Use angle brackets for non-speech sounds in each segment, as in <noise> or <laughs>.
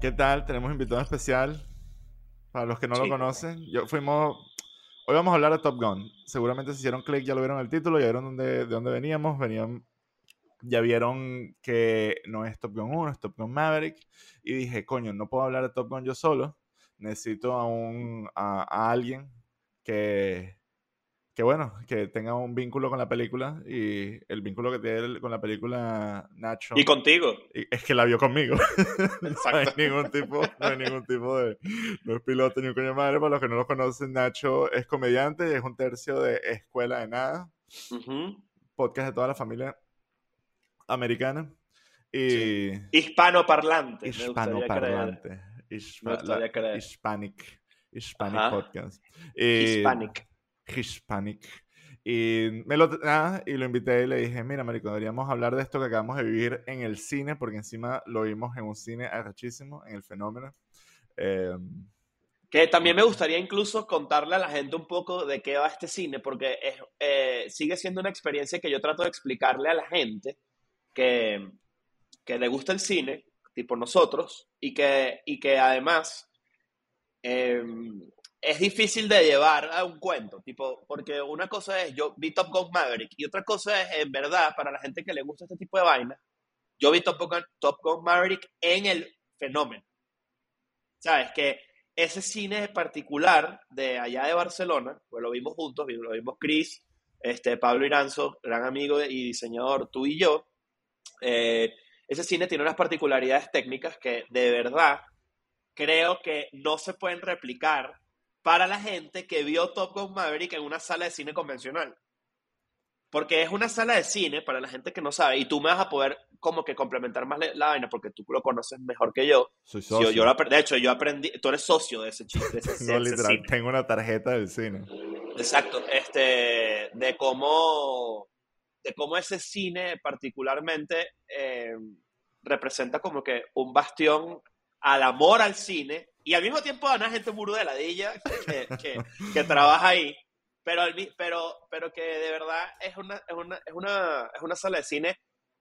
¿Qué tal? Tenemos invitado especial. Para los que no lo conocen, yo fuimos. Hoy vamos a hablar de Top Gun. Seguramente si hicieron clic ya lo vieron el título, ya vieron dónde, de dónde veníamos. Venían, ya vieron que no es Top Gun 1, es Top Gun Maverick. Y dije, coño, no puedo hablar de Top Gun yo solo. Necesito a, un, a, a alguien que, que, bueno, que tenga un vínculo con la película. Y el vínculo que tiene con la película Nacho. Y contigo. Es que la vio conmigo. <laughs> no hay ningún tipo, no hay ningún tipo de. No es piloto ni un coño de madre. Para los que no lo conocen, Nacho es comediante y es un tercio de Escuela de Nada, podcast de toda la familia americana. Y. Hispanoparlante. creer. Hispanoparlante. Hispa- Me gustaría la- creer. Hispanic. Hispanic Ajá. podcast. Y- Hispanic. Hispanic. Y me lo, nada, y lo invité y le dije, mira, marico, deberíamos hablar de esto que acabamos de vivir en el cine, porque encima lo vimos en un cine arrechísimo, en el fenómeno. Eh, Que también me gustaría incluso contarle a la gente un poco de qué va este cine, porque es, eh, sigue siendo una experiencia que yo trato de explicarle a la gente que, que le gusta el cine, tipo nosotros, y que, y que además eh, es difícil de llevar a un cuento, tipo, porque una cosa es, yo vi Top Gun Maverick, y otra cosa es, en verdad, para la gente que le gusta este tipo de vaina, yo vi Top Gun, Top Gun Maverick en el fenómeno. ¿Sabes? Que ese cine particular de allá de Barcelona, pues lo vimos juntos, lo vimos Chris, este, Pablo Iranzo, gran amigo y diseñador, tú y yo. eh, ese cine tiene unas particularidades técnicas que de verdad creo que no se pueden replicar para la gente que vio Top Gun Maverick en una sala de cine convencional. Porque es una sala de cine, para la gente que no sabe, y tú me vas a poder como que complementar más la, la vaina porque tú lo conoces mejor que yo. soy socio. yo, yo de hecho, yo aprendí, tú eres socio de ese chiste, <laughs> ese literal, cine. tengo una tarjeta del cine. Exacto, este, de cómo, de cómo ese cine particularmente eh, representa como que un bastión al amor al cine y al mismo tiempo a una gente muro de ladilla que, que, que trabaja ahí, pero, pero, pero que de verdad es una, es una, es una, es una sala de cine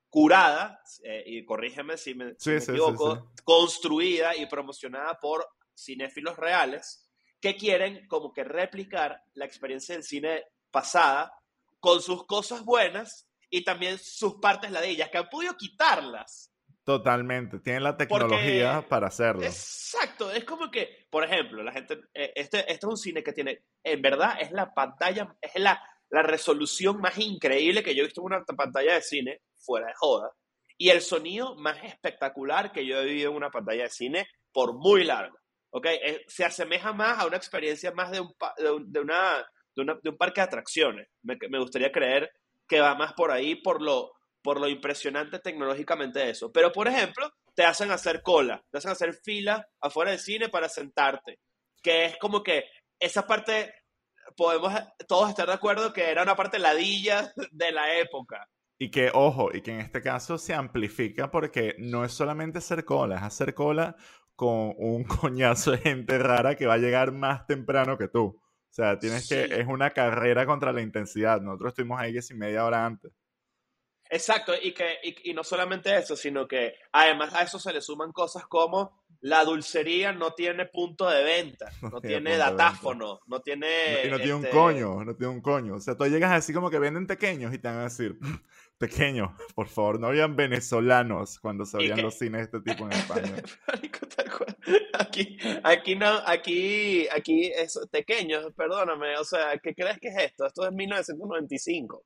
curada, eh, y corrígeme si me, si Sí, me sí, sí, equivoco, sí. construida y promocionada por cinéfilos reales que quieren como que replicar la experiencia del cine pasada con sus cosas buenas y también sus partes ladillas, que han podido quitarlas. Totalmente. Tienen la tecnología Porque- para hacerlo. Exacto, es como que, por ejemplo, la gente, eh, este, este es un cine que tiene, en verdad, es la pantalla, es la, la resolución más increíble que yo he visto en una pantalla de cine, fuera de joda, y el sonido más espectacular que yo he vivido en una pantalla de cine por muy largo. ¿ok? Eh, se asemeja más a una experiencia más de un, de un, de una, de una- de un parque de atracciones. Me, me gustaría creer que va más por ahí, por lo, por lo impresionante tecnológicamente de eso. Pero, por ejemplo, te hacen hacer cola, te hacen hacer fila afuera del cine para sentarte, que es como que esa parte, podemos todos estar de acuerdo que era una parte ladilla <laughs> de la época. Y que, ojo, y que en este caso se amplifica porque no es solamente hacer cola, es hacer cola con un <laughs> coñazo de gente rara que va a llegar más temprano que tú. O sea, tienes que, es una carrera contra la intensidad. Nosotros estuvimos ahí si media hora antes. Exacto, y, que, y, y no solamente eso, sino que además a eso se le suman cosas como la dulcería no tiene punto de venta, <laughs> no, No tiene datáfono, no tiene... y no tiene un este, coño, no tiene un coño. O sea, tú llegas así como que venden pequeños y te van a decir, pequeño, <laughs> por favor, no habían venezolanos cuando se abrían los cines de este tipo en España. <laughs> Aquí, aquí no, aquí, aquí es pequeño, perdóname, o sea, ¿qué crees que es esto? Esto es 1995.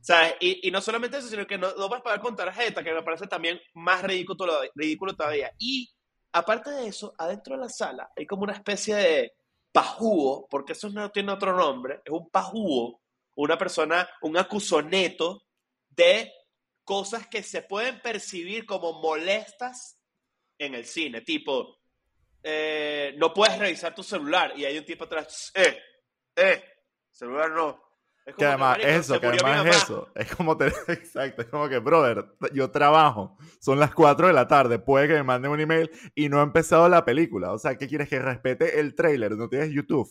¿Sabes? Y, y no solamente eso, sino que no, no vas a pagar con tarjeta, que me parece también más ridículo, todavía- ridículo todavía. Y aparte de eso, adentro de la sala hay como una especie de pajúo, porque eso no tiene otro nombre, es un pajúo, una persona, un acusoneto de cosas que se pueden percibir como molestas en el cine, tipo, eh, no puedes revisar tu celular y hay un tipo atrás, eh, eh, celular no. Es Que además, marico, eso, que además mamá. eso, es como, te, <laughs> exacto, es como que, brother, yo trabajo, son las 4 de la tarde, puede que me manden un email y no ha empezado la película. O sea, ¿qué quieres? Que respete el trailer, no tienes YouTube.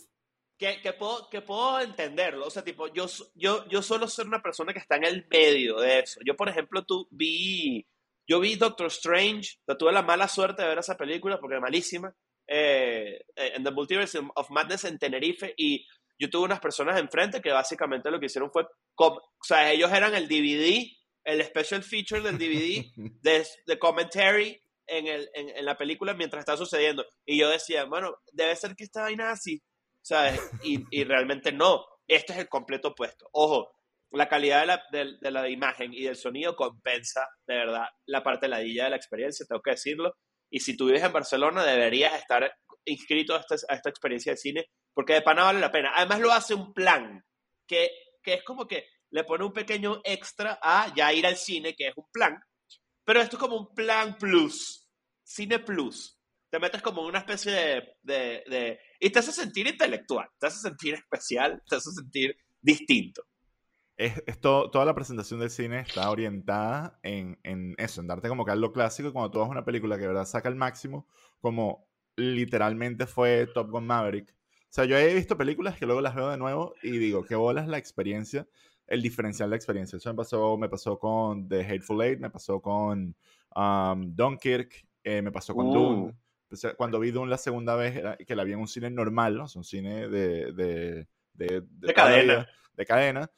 Que, que puedo, que puedo entenderlo. O sea, tipo, yo, yo, yo suelo ser una persona que está en el medio de eso. Yo, por ejemplo, tú vi Yo vi Doctor Strange, tuve la mala suerte de ver esa película porque es malísima, eh, en The Multiverse of Madness en Tenerife y yo tuve unas personas enfrente que básicamente lo que hicieron fue, o sea, ellos eran el DVD, el special feature del DVD <laughs> de, de commentary en, el, en, la película mientras está sucediendo. Y yo decía, bueno, debe ser que esta vaina así, ¿sabes? Y, y realmente no. Este es el completo opuesto. Ojo, la calidad de la, de, la, imagen y del sonido compensa, de verdad, la parte ladilla de la experiencia, tengo que decirlo. Y si tú vives en Barcelona, deberías estar inscrito a esta, a esta experiencia de cine, porque de pana vale la pena. Además, lo hace un plan, que, que es como que le pone un pequeño extra a ya ir al cine, que es un plan, pero esto es como un plan plus, cine plus. Te metes como una especie de, de, de, Y te hace sentir intelectual, te hace sentir especial, te hace sentir distinto. Es, toda la presentación del cine está orientada en, en, eso, en darte como que algo clásico. Y cuando tú ves una película que de verdad saca el máximo, como literalmente fue Top Gun Maverick. O sea, yo he visto películas que luego las veo de nuevo y digo, qué bolas la experiencia el diferencial de experiencia. Eso me pasó, me pasó con The Hateful Eight, me pasó con um, Dunkirk, eh, me pasó con Dune. Cuando vi Dune la segunda vez, que la vi en un cine normal, ¿no? un cine de, de, de, cadena. de cadena,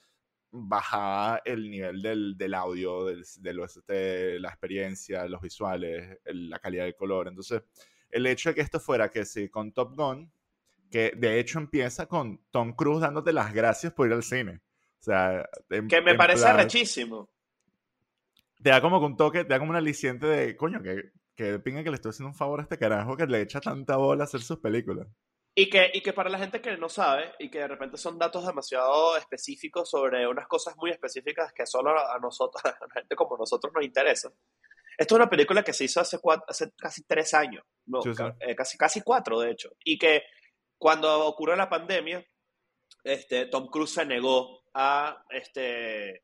bajaba el nivel del, del audio, del, de, los, de, la experiencia, los visuales, la calidad del color. Entonces, el hecho de que esto fuera que sí, con Top Gun, que de hecho empieza con Tom Cruise dándote las gracias por ir al cine sea, que me parece rechísimo. Te da como un toque, te da como un aliciente de, coño, que, que pinga que le estoy haciendo un favor a este carajo que le echa tanta bola a hacer sus películas. Y que, y que para la gente que no sabe y que de repente son datos demasiado específicos sobre unas cosas muy específicas que solo a nosotros, <laughs> a la gente como nosotros nos interesa. Esto es una película que se hizo hace, hace casi tres años, no, eh, casi, casi cuatro de hecho, y que cuando ocurrió la pandemia, este, Tom Cruise se negó a, este,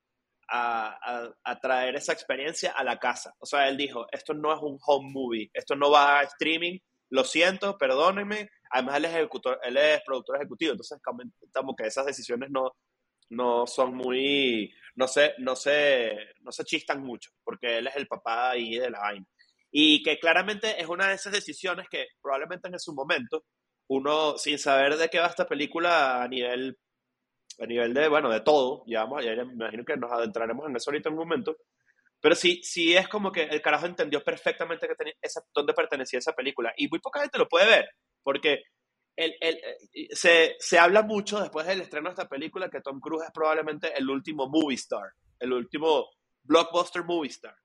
a, traer esa experiencia a la casa. O sea, él dijo, esto no es un home movie, esto no va a streaming, lo siento, perdónenme. Además, él es, ejecutor, él es productor ejecutivo, entonces como que esas decisiones no, no son muy, no se, no, se, no se chistan mucho, porque él es el papá ahí de la vaina. Y que claramente es una de esas decisiones que probablemente en su momento, uno, sin saber de qué va esta película a nivel a nivel de, bueno, de todo, ya, vamos, ya me imagino que nos adentraremos en eso ahorita en un momento, pero sí, sí es como que el carajo entendió perfectamente que tenía esa, dónde pertenecía esa película, y muy poca gente lo puede ver, porque el, el, eh, se, se, habla mucho después del estreno de esta película que Tom Cruise es probablemente el último movie star, el último blockbuster movie star,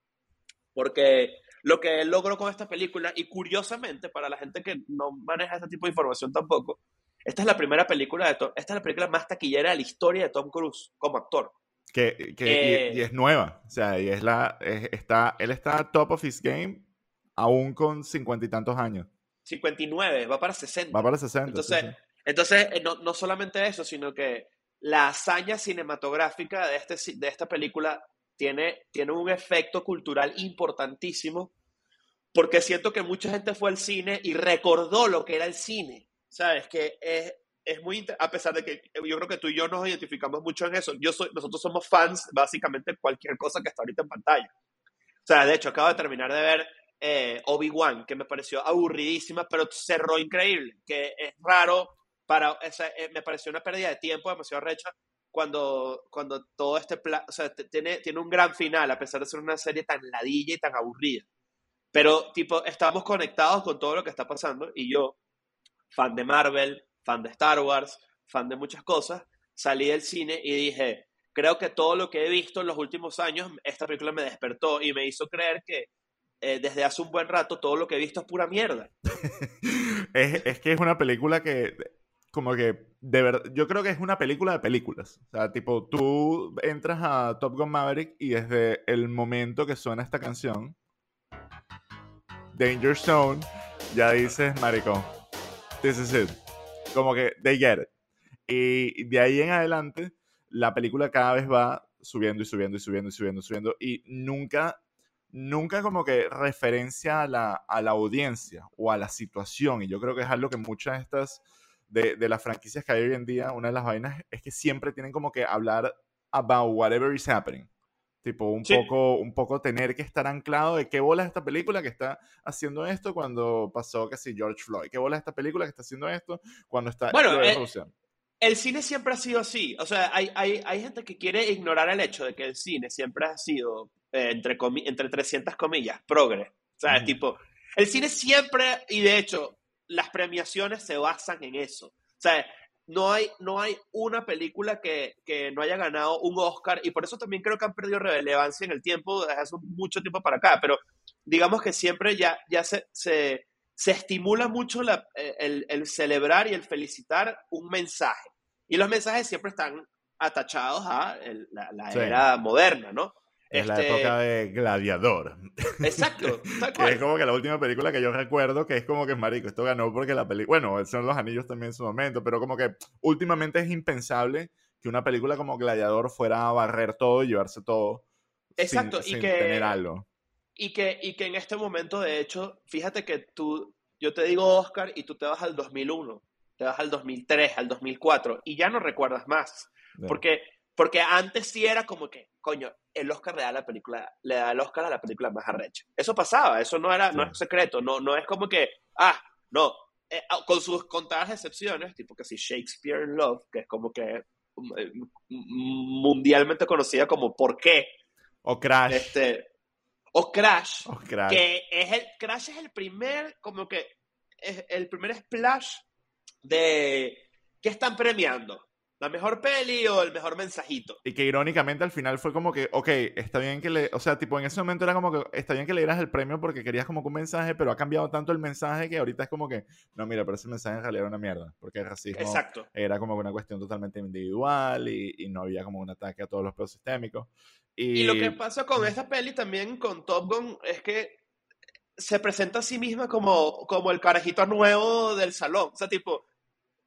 porque lo que él logró con esta película, y curiosamente, para la gente que no maneja este tipo de información tampoco, esta es la primera película de Tom, esta es la película más taquillera de la historia de Tom Cruise como actor. Que, que y, eh, es nueva, o sea, y es la, está, él está top of his game aún con cincuenta y tantos años. 59, va para 60. Va para 60. Entonces, entonces eh, no, no, solamente eso, sino que la hazaña cinematográfica de, este, de esta película tiene, tiene un efecto cultural importantísimo, porque siento que mucha gente fue al cine y recordó lo que era el cine. ¿Sabes? Que es, es muy, a pesar de que yo creo que tú y yo nos identificamos mucho en eso, yo soy, nosotros somos fans básicamente de cualquier cosa que está ahorita en pantalla. O sea, de hecho, acabo de terminar de ver eh, Obi-Wan, que me pareció aburridísima, pero cerró increíble, que es raro para, eh, me pareció una pérdida de tiempo demasiado recha cuando, cuando todo este plan, o sea, tiene, tiene un gran final, a pesar de ser una serie tan ladilla y tan aburrida. Pero, tipo, estamos conectados con todo lo que está pasando y yo, fan de Marvel, fan de Star Wars, fan de muchas cosas, salí del cine y dije, creo que todo lo que he visto en los últimos años, esta película me despertó y me hizo creer que eh, desde hace un buen rato todo lo que he visto es pura mierda. <laughs> es, que es una película que, como que, de yo creo que es una película de películas. O sea, tipo, tú entras a Top Gun Maverick y desde el momento que suena esta canción, Danger Zone, ya dices, maricón, this is it. Como que they get it. Y de ahí en adelante, la película cada vez va subiendo y subiendo y subiendo y subiendo y subiendo. Y nunca, nunca como que referencia a la, a la audiencia o a la situación. Y yo creo que es algo que muchas de estas, de, de las franquicias que hay hoy en día, una de las vainas es que siempre tienen como que hablar about whatever is happening. Tipo, un, poco, un poco tener que estar anclado de qué bola es esta película que está haciendo esto cuando pasó, sí, George Floyd. ¿Qué bola es esta película que está haciendo esto cuando está... Bueno, eh, el cine siempre ha sido así. O sea, hay, hay, hay, gente que quiere ignorar el hecho de que el cine siempre ha sido, eh, entre, entre 300 comillas, progre. O sea, tipo, el cine siempre, y de hecho, las premiaciones se basan en eso. O sea, no hay, no hay una película que, que, no haya ganado un Oscar y por eso también creo que han perdido relevancia en el tiempo, desde hace mucho tiempo para acá, pero digamos que siempre ya, ya se, se, se estimula mucho la, eh, el, el, celebrar y el felicitar un mensaje. Y los mensajes siempre están atachados a la, la era moderna, ¿no? Es la época este de Gladiador. Exacto. <laughs> que es como que la última película que yo recuerdo, que es como que, marico, esto ganó porque la película... Bueno, son los anillos también en su momento, pero como que últimamente es impensable que una película como Gladiador fuera a barrer todo y llevarse todo. Exacto, sin, y que... Tener algo. Y que, y que en este momento, de hecho, fíjate que tú, yo te digo Oscar y tú te vas al 2001, te vas al 2003, al 2004 y ya no recuerdas más. Porque, porque antes sí era como que, coño, el Oscar le da, la película, le da el Oscar a la película más arrecha. Eso pasaba, eso no, era, no es secreto, no, no es como que, ah, no, eh, ah, con sus contadas excepciones, tipo que si Shakespeare in Love, que es como que mm, eh, mundialmente conocida como ¿Por qué? O Crash. Este, o Crash, o Crash. que es el, Crash es el primer, como que, es el primer splash de, ¿qué están premiando? La mejor peli o el mejor mensajito. Y que irónicamente al final fue como que, ok, está bien que le, o sea, tipo en ese momento era como que, está bien que le dieras el premio porque querías como que un mensaje, pero ha cambiado tanto el mensaje que ahorita es como que, no, mira, pero ese mensaje en realidad era una mierda, porque el racismo Exacto. era como una cuestión totalmente individual y, y, no había como un ataque a todos los peos sistémicos. Y... y lo que pasa con esta peli también, con Top Gun, es que se presenta a sí misma como, como el carajito nuevo del salón. O sea, tipo,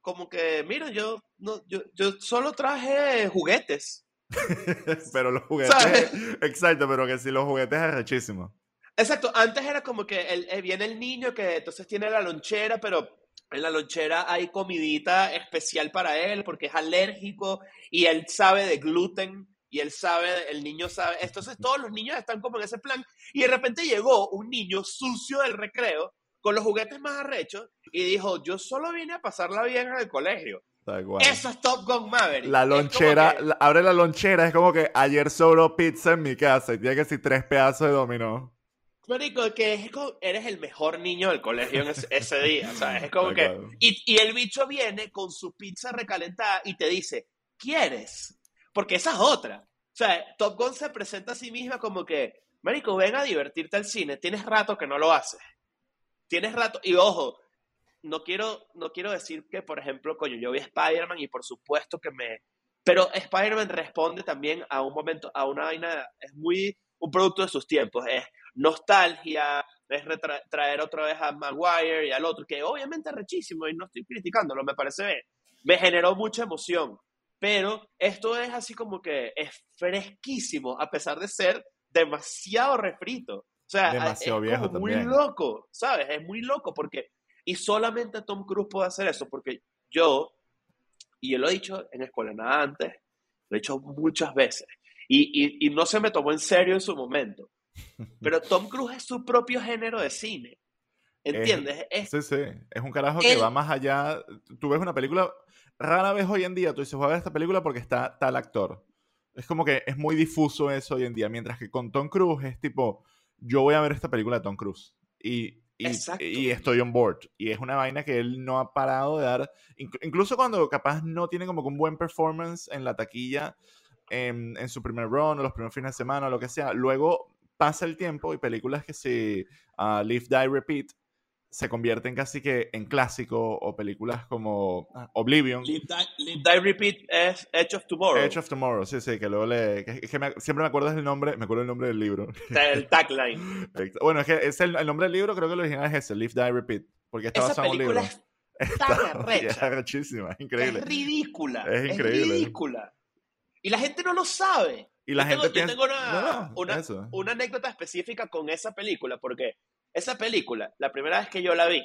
como que, mira, yo, no, yo, yo solo traje juguetes. <laughs> pero los juguetes, <laughs> exacto, pero que si los juguetes es rechísimo. Exacto, antes era como que el, eh, viene el niño que entonces tiene la lonchera, pero en la lonchera hay comidita especial para él porque es alérgico y él sabe de gluten y él sabe, el niño sabe, entonces todos los niños están como en ese plan y de repente llegó un niño sucio del recreo con los juguetes más arrechos y dijo, yo solo vine a pasarla bien en el colegio. Eso es Top Gun Maverick. La lonchera, abre la lonchera, es como que ayer sobró pizza en mi casa y tiene que decir tres pedazos de dominó. Marico, que es como, eres el mejor niño del colegio en ese, día, ¿sabes? Es <laughs> como que... Y, y el bicho viene con su pizza recalentada y te dice, ¿quieres? Porque esa es otra. O sea, Top Gun se presenta a sí misma como que, Marico, ven a divertirte al cine, tienes rato que no lo haces tienes rato, y ojo, no quiero, no quiero decir que, por ejemplo, coño, yo vi Spider-Man y por supuesto que me... Pero Spider-Man responde también a un momento, a una vaina, es muy un producto de sus tiempos, es nostalgia, es traer otra vez a Maguire y al otro, que obviamente es rechísimo y no estoy criticándolo, me parece bien. Me generó mucha emoción, pero esto es así como que es fresquísimo, a pesar de ser demasiado refrito. O sea, Demasiado es como muy loco, ¿sabes? Es muy loco porque... Y solamente Tom Cruise puede hacer eso porque yo, y yo lo he dicho en Escuela Nada antes, lo he dicho muchas veces, y, y, no se me tomó en serio en su momento, <laughs> pero Tom Cruise es su propio género de cine. ¿Entiendes? Es, sí, sí. Es un carajo que va más allá. Tú ves una película, rara vez hoy en día tú dices, voy a ver esta película porque está tal actor. Es como que es muy difuso eso hoy en día, mientras que con Tom Cruise es tipo, yo voy a ver esta película de Tom Cruise. Y, y, estoy on board. Y es una vaina que él no ha parado de dar. incluso cuando capaz no tiene como un buen performance en la taquilla en, en, su primer run o los primeros fines de semana o lo que sea. Luego pasa el tiempo y películas que se uh, Live, Die, Repeat se convierten casi que en clásico o películas como ah, Oblivion. Live Die, Repeat es Edge of Tomorrow. Edge of Tomorrow, sí, sí, que luego le... Que, siempre me acuerdo del nombre, me acuerdo el nombre del libro. El tagline. <laughs> bueno, es que es el, nombre del libro, creo que el original es ese, Live, Die, Repeat, porque está basado en un libro. Es <laughs> tan Es <laughs> arrechísima, es increíble. Es ridícula. Es increíble. Es ridícula. Y la gente no lo sabe. Y la gente tengo, tengo una, una, una anécdota específica con esa película, porque esa película, la primera vez que yo la vi,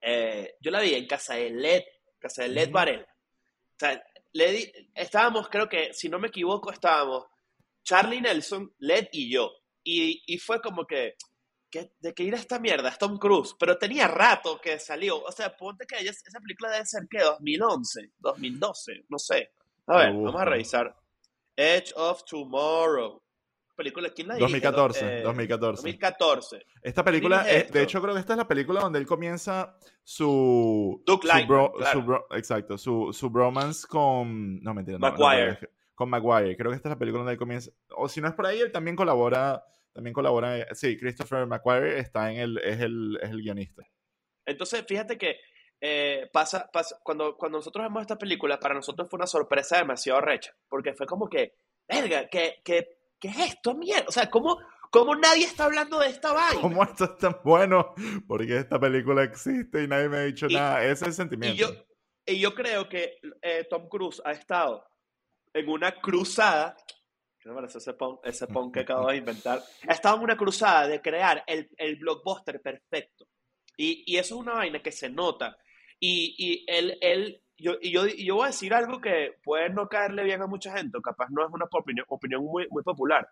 eh, yo la vi en casa de Led, casa de Led Varela. O sea, le estábamos, creo que, si no me equivoco, estábamos Charlie Nelson, Led y yo. Y, y fue como que, que, ¿de qué ir a esta mierda? Es Tom Cruise. Pero tenía rato que salió. O sea, ponte que esa película debe ser, ¿qué? 2011, 2012, no sé. A ver, vamos a revisar. Edge of Tomorrow. Película, ¿quién la 2014, 2014. 2014. Esta película, de hecho creo que esta es la película donde él comienza su... Duke su, exacto, su, su bromance con... No, mentira. Maguire. con Maguire. Creo que esta es la película donde él comienza... O si no es por ahí, él también colabora... También colabora... Sí, Christopher Maguire está en el... Es el, es el guionista. Entonces, fíjate que eh, pasa, pasa, cuando, cuando nosotros vemos esta película, para nosotros fue una sorpresa demasiado recha, porque fue como que, verga, ¿qué, qué, qué es esto, mierda? O sea, ¿cómo, ¿cómo nadie está hablando de esta vaina? ¿Cómo esto es tan bueno? Porque esta película existe y nadie me ha dicho nada. Ese es el sentimiento. Y yo, y yo creo que eh, Tom Cruise ha estado en una cruzada ¿Qué me parece ese pon, ese pon que acabo de inventar? Ha estado en una cruzada de crear el, el blockbuster perfecto. Y, y, eso es una vaina que se nota. Y, y él, él yo, y yo, yo voy a decir algo que puede no caerle bien a mucha gente, o capaz no es una opinión, opinión muy, muy popular.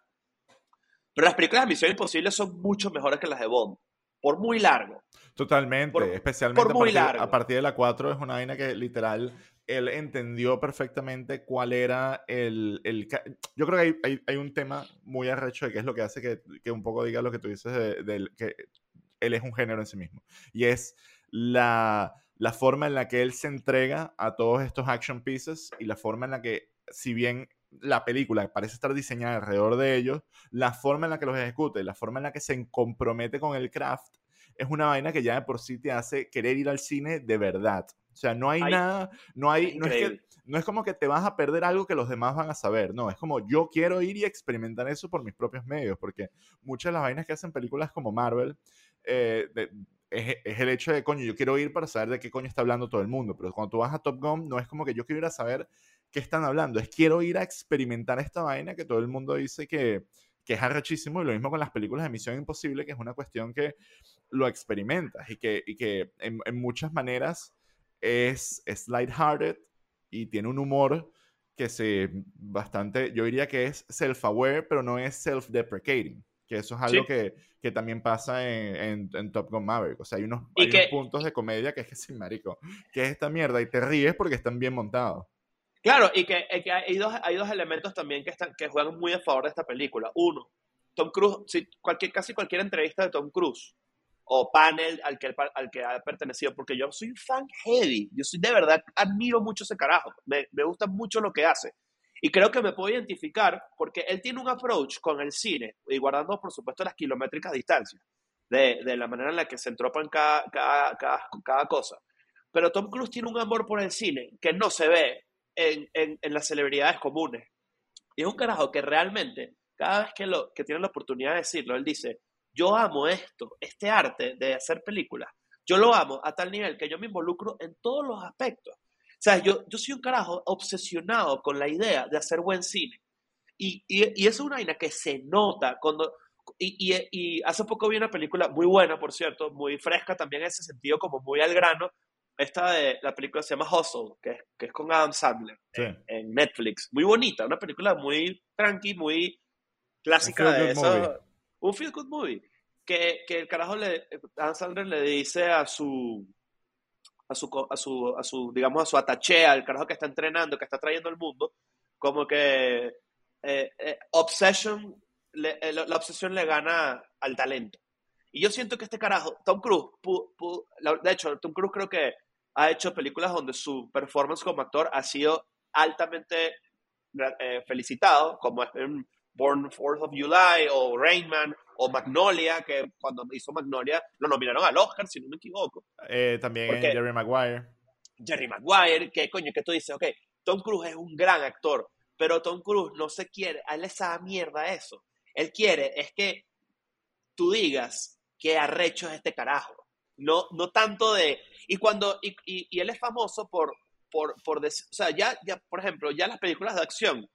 Pero las películas de Misión Imposible son mucho mejores que las de Bond, por muy largo. Totalmente, especialmente por muy a, partir, largo. a partir de la 4 es una vaina que literal él entendió perfectamente cuál era el... el yo creo que hay, hay, hay, un tema muy arrecho de qué es lo que hace que, que un poco diga lo que tú dices de, de, que él es un género en sí mismo. Y es la la forma en la que él se entrega a todos estos action pieces y la forma en la que, si bien la película parece estar diseñada alrededor de ellos, la forma en la que los ejecuta y la forma en la que se compromete con el craft es una vaina que ya de por sí te hace querer ir al cine de verdad. O sea, no hay, nada, no hay, no es, que, no es como que te vas a perder algo que los demás van a saber, no, es como yo quiero ir y experimentar eso por mis propios medios, porque muchas de las vainas que hacen películas como Marvel, eh, es, el hecho de, coño, yo quiero ir para saber de qué coño está hablando todo el mundo. Pero cuando tú vas a Top Gun, no es como que yo quiero ir a saber qué están hablando, es quiero ir a experimentar esta vaina que todo el mundo dice que, que es arrechísimo. Y lo mismo con las películas de Misión Imposible, que es una cuestión que lo experimentas y que, y que en, en muchas maneras es, es lighthearted y tiene un humor que se bastante, yo diría que es self-aware, pero no es self-deprecating. Que eso es algo que, que, también pasa en, en, Top Gun Maverick. O sea, hay unos, hay unos puntos de comedia que es que sin marico, que es esta mierda y te ríes porque están bien montados. Claro, y que, que, hay, dos, hay dos elementos también que, están, que juegan muy a favor de esta película. Uno, Tom Cruise, si cualquier, casi cualquier entrevista de Tom Cruise o panel al que, al que ha pertenecido, porque yo soy un fan heavy, yo soy de verdad, admiro mucho ese carajo, me, me gusta mucho lo que hace. Y creo que me puedo identificar porque él tiene un approach con el cine, y guardando, por supuesto, las kilométricas distancias, de, de la manera en la que se entropan cada, cada, cada, cada, cosa. Pero Tom Cruise tiene un amor por el cine que no se ve en, en, en, las celebridades comunes. Y es un carajo que realmente, cada vez que, lo, que tiene la oportunidad de decirlo, él dice, yo amo esto, este arte de hacer películas. Yo lo amo a tal nivel que yo me involucro en todos los aspectos sea, yo, yo soy un carajo obsesionado con la idea de hacer buen cine. Y, y, y es una vaina que se nota cuando... Y, y, y, hace poco vi una película muy buena, por cierto, muy fresca también en ese sentido, como muy al grano. Esta de la película se llama Hustle, que es, que es con Adam Sandler sí. en, en, Netflix. Muy bonita, una película muy tranqui, muy clásica de eso. Un feel good movie. Que, que el carajo le, Adam Sandler le dice a su, a su, a su, a su, digamos, a su ataché, al carajo que está entrenando, que está trayendo al mundo, como que eh, eh, eh, la obsesión le gana al talento. Y yo siento que este carajo, Tom Cruise, de hecho, Tom Cruise creo que ha hecho películas donde su performance como actor ha sido altamente eh, felicitado, como en Born Fourth of July o Rain Man o Magnolia, que cuando hizo Magnolia lo nominaron al Oscar, si no me equivoco. Eh, también Porque Jerry Maguire. Jerry Maguire, que coño, que tú dices, ok, Tom Cruise es un gran actor, pero Tom Cruise no se quiere, a él le sabe mierda eso. Él quiere es que tú digas que arrecho es este carajo. No, no tanto de... Y cuando... Y, y, y él es famoso por... por, por decir, o sea, ya, ya, por ejemplo, ya las películas de acción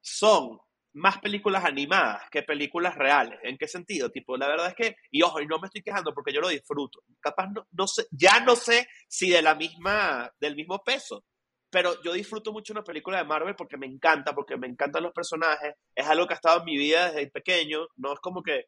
son más películas animadas que películas reales. ¿En qué sentido? Tipo, la verdad es que, y ojo, y no me estoy quejando porque yo lo disfruto. Capaz no, no sé, ya no sé si de la misma, del mismo peso. pero yo disfruto mucho una película de Marvel porque me encanta, porque me encantan los personajes, es algo que ha estado en mi vida desde pequeño, no es como que...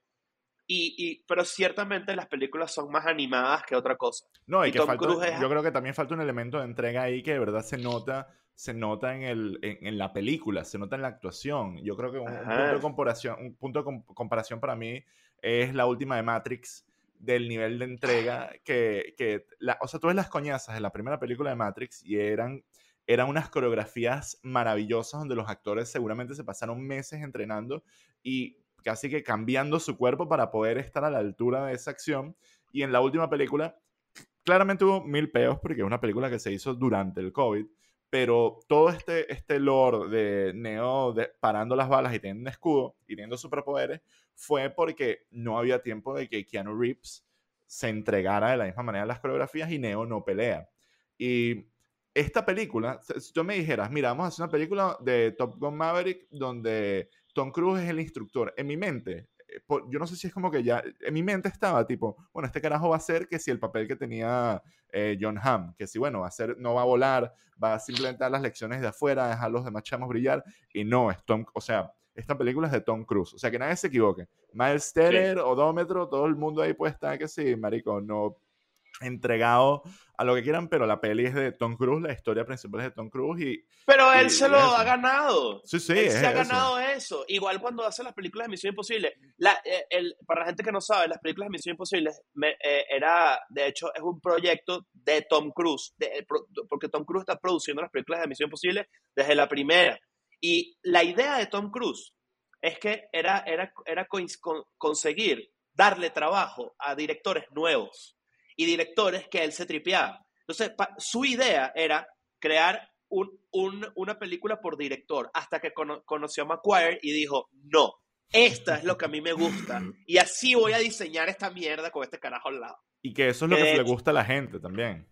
Y, y, pero ciertamente las películas son más animadas que otra cosa. No, y, que falta, yo creo que también falta un elemento de entrega ahí que de verdad se nota se nota en, el, en, la película, se nota en la actuación. Yo creo que un, punto, de comparación, un punto de comparación para mí es la última de Matrix, del nivel de entrega que, que la, o sea, tú ves las coñazas de la primera película de Matrix y eran, eran unas coreografías maravillosas donde los actores seguramente se pasaron meses entrenando y casi que cambiando su cuerpo para poder estar a la altura de esa acción. Y en la última película, claramente hubo mil peos porque es una película que se hizo durante el COVID, pero todo este, este lore de Neo parando las balas y teniendo un escudo y teniendo superpoderes fue porque no había tiempo de que Keanu Reeves se entregara de la misma manera a las coreografías y Neo no pelea. Y esta película, si tú me dijeras, mira, vamos a hacer una película de Top Gun Maverick donde Tom Cruise es el instructor, en mi mente, eh, yo no sé si es como que ya, en mi mente estaba tipo, bueno, este carajo va a ser que si el papel que tenía eh, John Hamm, que si, bueno, va a ser, no va a volar, va a simplemente dar las lecciones de afuera, dejar los demás chamos brillar, y no, es Tom, o sea, esta película es de Tom Cruise. O sea, que nadie se equivoque. Miles Teller, Odómetro, todo el mundo ahí puede estar que sí, marico, no entregado a lo que quieran, pero la peli es de Tom Cruise, la historia principal es de Tom Cruise y... Pero él se lo ha ganado. Sí, sí. Él se ha ganado eso. Igual cuando hace las películas de Misión Imposible. La, eh, el, para la gente que no sabe, las películas de Misión Imposible eh, era, de hecho, es un proyecto de Tom Cruise, de, porque Tom Cruise está produciendo las películas de Misión Imposible desde la primera. Y la idea de Tom Cruise es que era, era, era conseguir darle trabajo a directores nuevos y directores que él se tripeaba. Entonces, su idea era crear un, una película por director, hasta que conoció a McQuire y dijo, no, esta es lo que a mí me gusta, y así voy a diseñar esta mierda con este carajo al lado. Y que eso es lo que, le gusta a la gente también.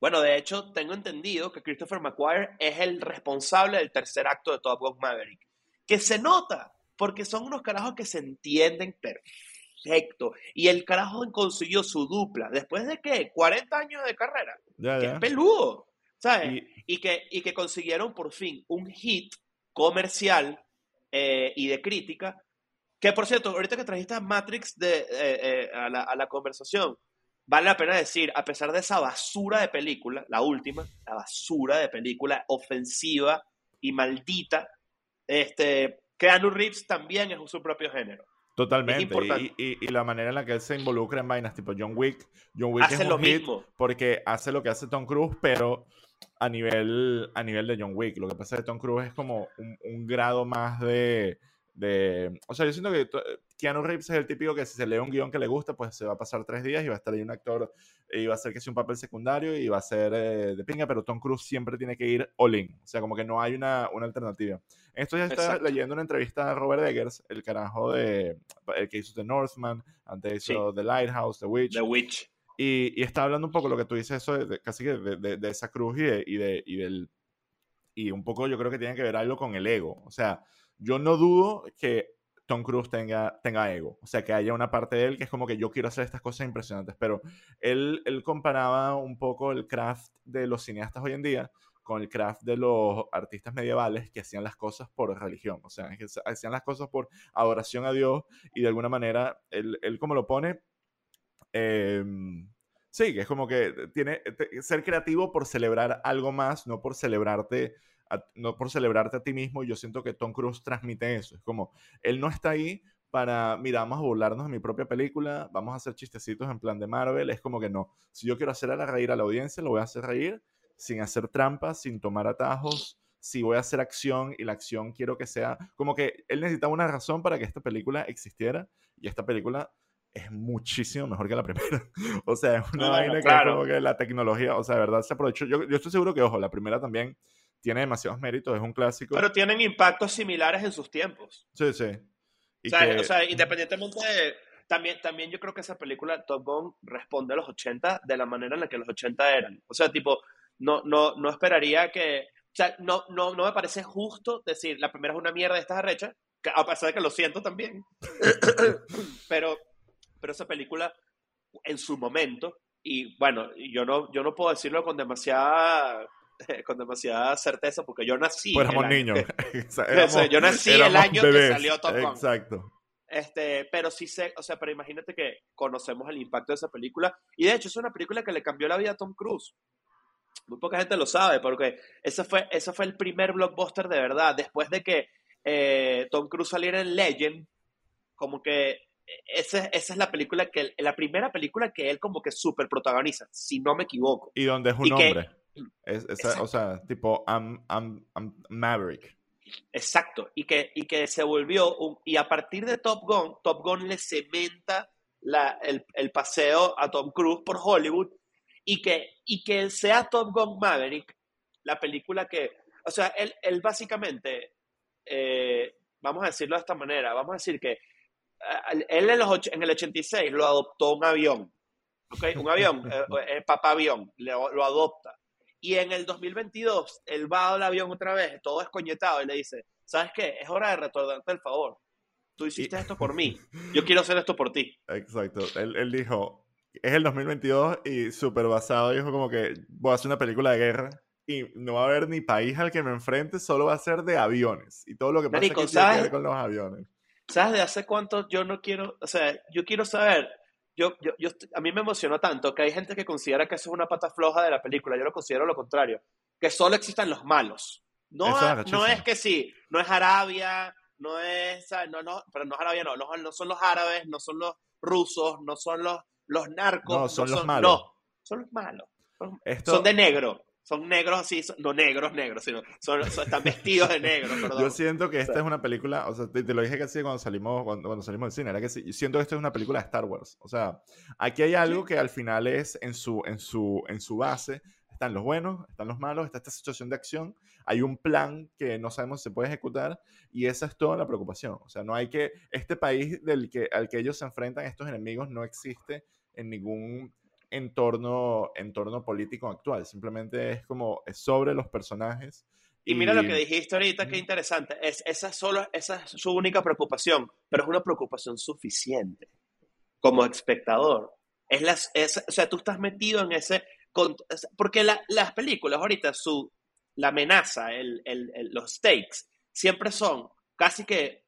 Bueno, de hecho, tengo entendido que Christopher McQuarrie es el responsable del tercer acto de Top Gun Maverick. Que se nota, porque son unos carajos que se entienden perfecto. Y el carajo consiguió su dupla. ¿Después de qué? 40 años de carrera. Ya, Que peludo. ¿Sabes? Y... que, y que consiguieron por fin un hit comercial eh, y de crítica. Que por cierto, ahorita que trajiste a Matrix de, eh, eh, a, la, a la conversación, vale la pena decir, a pesar de esa basura de película, la última, la basura de película ofensiva y maldita, este, Keanu Reeves también es su propio género. Totalmente. Y, y, la manera en la que él se involucra en vainas tipo John Wick. John Wick hace es lo mismo. porque hace lo que hace Tom Cruise, pero a nivel, a nivel de John Wick. Lo que pasa es que Tom Cruise es como un grado más de, de... O sea, yo siento que Keanu Reeves es el típico que si se lee un guion que le gusta, pues se va a pasar tres días y va a estar ahí un actor y va a ser que sea un papel secundario y va a ser eh, de pinga, pero Tom Cruise siempre tiene que ir all in. O sea, como que no hay una, una alternativa. Esto ya está leyendo una entrevista a Robert Eggers, el carajo de... el que hizo The Northman, antes hizo The Lighthouse, The Witch. The Witch. Y, y, está hablando un poco lo que tú dices, eso de, casi que de, de, esa cruz y, y, de, y del... Y un poco yo creo que tiene que ver algo con el ego. O sea, yo no dudo que Tom Cruise tenga, tenga ego, o sea, que haya una parte de él que es como que yo quiero hacer estas cosas impresionantes, pero él, él comparaba un poco el craft de los cineastas hoy en día con el craft de los artistas medievales que hacían las cosas por religión, o sea, que hacían las cosas por adoración a Dios y de alguna manera, él, él como lo pone, em, sí, que es como que tiene ser creativo por celebrar algo más, no por celebrarte no por celebrarte a ti mismo, yo siento que Tom Cruise transmite eso. Es como, él no está ahí para, mira, vamos a burlarnos de mi propia película, vamos a hacer chistecitos en plan de Marvel. Es como que no. Si yo quiero hacer a reír a la audiencia, lo voy a hacer reír sin hacer trampas, sin tomar atajos. Si voy a hacer acción y la acción quiero que sea como que él necesitaba una razón para que esta película existiera y esta película es muchísimo mejor que la primera. <laughs> o sea, es una vaina que como que la tecnología, o sea, de verdad se aprovechó. Yo, yo estoy seguro que, ojo, la primera también tiene demasiados méritos, es un clásico. Pero tienen impactos similares en sus tiempos. Sí, sí. o, sea, independientemente de... También, también yo creo que esa película Top Gun responde a los 80 de la manera en la que los 80 eran. O sea, tipo, no, no, no esperaría que... O sea, no, no, no me parece justo decir, la primera es una mierda de estas arrechas, a pesar de que lo siento también. <coughs> pero, pero esa película, en su momento, y bueno, yo no, yo no puedo decirlo con demasiada <laughs> con demasiada certeza porque yo nací. Pues éramos niños. <laughs> yo nací el año que salió Top Gun. Exacto. Este, pero sí sé, o sea, pero imagínate que conocemos el impacto de esa película. Y de hecho, es una película que le cambió la vida a Tom Cruise. Muy poca gente lo sabe, porque ese fue, ese fue el primer blockbuster de verdad. Después de que eh, Tom Cruise saliera en Legend, como que esa, esa es la película que la primera película que él como que súper protagoniza, si no me equivoco. Y donde es un hombre. Es, o sea, tipo I'm, I'm, Maverick. Exacto. Y que, y que se volvió un, y a partir de Top Gun, Top Gun le cementa la, el, el, paseo a Tom Cruise por Hollywood y que, y que sea Top Gun Maverick la película que, o sea, él, él básicamente, eh, vamos a decirlo de esta manera, vamos a decir que él en, los, en el 86 lo adoptó un avión, ¿okay? Un avión, <laughs> eh, eh, papá avión, lo, lo, adopta. Y en el 2022, él va al avión otra vez, todo escoñetado, y le dice, ¿sabes qué? Es hora de retornarte el favor. Tú hiciste esto por <laughs> mí, yo quiero hacer esto por ti. Exacto, él, él dijo, es el 2022 y súper basado, dijo como que voy a hacer una película de guerra y no va a haber ni país al que me enfrente, solo va a ser de aviones. Y todo lo que pasa aquí tiene que ver con los aviones. ¿Sabes de hace cuánto yo no quiero, o sea, yo quiero saber, yo, yo, yo, a mí me emocionó tanto que hay gente que considera que eso es una pata floja de la película, yo lo considero lo contrario, que solo existen los malos. No, no es que sí, no es Arabia, no es, no, no, pero no es Arabia, no, no, son los árabes, no son los rusos, no son los, los narcos. No, son los malos. No, son los malos. Son de negro son negros así, no negros, negros, sino son, están vestidos de negro, perdón. Yo siento que esta es una película, o sea, te, lo dije casi cuando salimos, cuando, salimos del cine, era que sí, siento que esta es una película de Star Wars. O sea, aquí hay algo que al final es en su, en su, en su base, están los buenos, están los malos, está esta situación de acción, hay un plan que no sabemos si se puede ejecutar y esa es toda la preocupación. O sea, no hay que, este país del que, al que ellos se enfrentan, estos enemigos, no existe en ningún entorno, entorno político actual, simplemente es como es sobre los personajes. Y, mira lo que dijiste ahorita, qué interesante, es, esa, solo, esa es su única preocupación, pero es una preocupación suficiente como espectador. Es las, o sea, tú estás metido en ese... Porque las películas ahorita, su, la amenaza, el, el, los stakes, siempre son casi que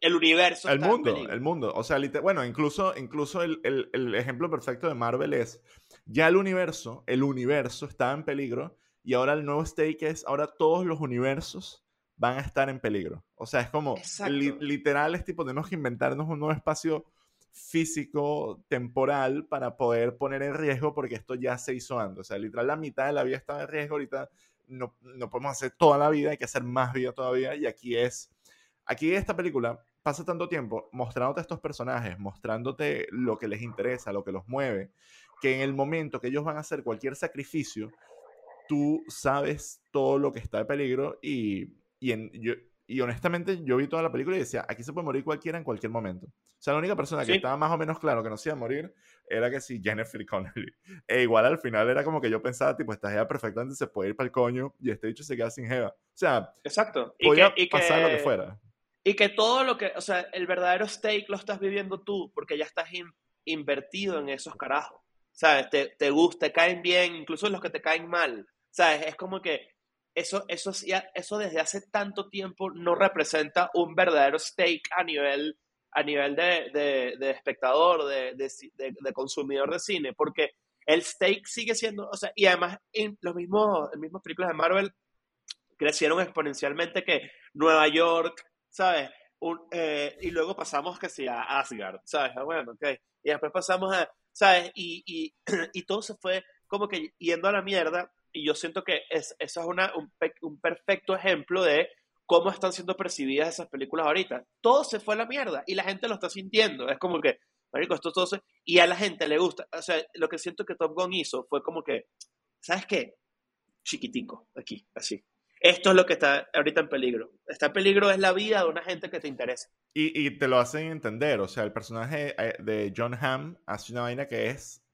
el universo. El mundo, el mundo. O sea, bueno, incluso, incluso el, el, ejemplo perfecto de Marvel es, ya el universo, el universo está en peligro y ahora el nuevo stake es, ahora todos los universos van a estar en peligro. O sea, es como, literal, es tipo, tenemos que inventarnos un nuevo espacio físico, temporal, para poder poner en riesgo porque esto ya se hizo antes. O sea, literal, la mitad de la vida estaba en riesgo, ahorita no, no podemos hacer toda la vida, hay que hacer más vida todavía y aquí es Aquí esta película pasa tanto tiempo mostrándote a estos personajes, mostrándote lo que les interesa, lo que los mueve, que en el momento que ellos van a hacer cualquier sacrificio, tú sabes todo lo que está de peligro y, y, en, y honestamente yo vi toda la película y decía, aquí se puede morir cualquiera en cualquier momento. O sea, la única persona que estaba más o menos claro que no se iba a morir era que sí, Jennifer <laughs> Connelly. E igual al final era como que yo pensaba, tipo, esta Jeva perfectamente se puede ir para el coño y este dicho se queda sin Jeva. O sea, Exacto. podía y pasar lo que fuera. Y que todo lo que, o sea, el verdadero stake lo estás viviendo tú, porque ya estás invertido en esos carajos. ¿Sabes? Te, te gusta, te caen bien, incluso los que te caen mal. ¿Sabes? Es como que eso, eso, eso desde hace tanto tiempo no representa un verdadero stake a nivel, a nivel de, de, de espectador, de, de, consumidor de cine, porque el stake sigue siendo, o sea, y además en los mismos, los mismos películas de Marvel crecieron exponencialmente que Nueva York, ¿sabes? Eh, y luego pasamos sí a Asgard, ¿sabes? Ah, bueno, ok. Y después pasamos a, ¿sabes? Y, y, <clears throat> y, todo se fue como que yendo a la mierda. Y yo siento que es, eso es una, un, un, perfecto ejemplo de cómo están siendo percibidas esas películas ahorita. Todo se fue a la mierda y la gente lo está sintiendo. Es como que, marico, esto todo se... Y a la gente le gusta. O sea, lo que siento que Top Gun hizo fue como que, ¿sabes qué? Chiquitico, aquí, así esto es lo que está ahorita en peligro. Está en peligro es la vida de una gente que te interesa. Y, y te lo hacen entender, o sea, el personaje eh, de John Hamm hace una vaina que es,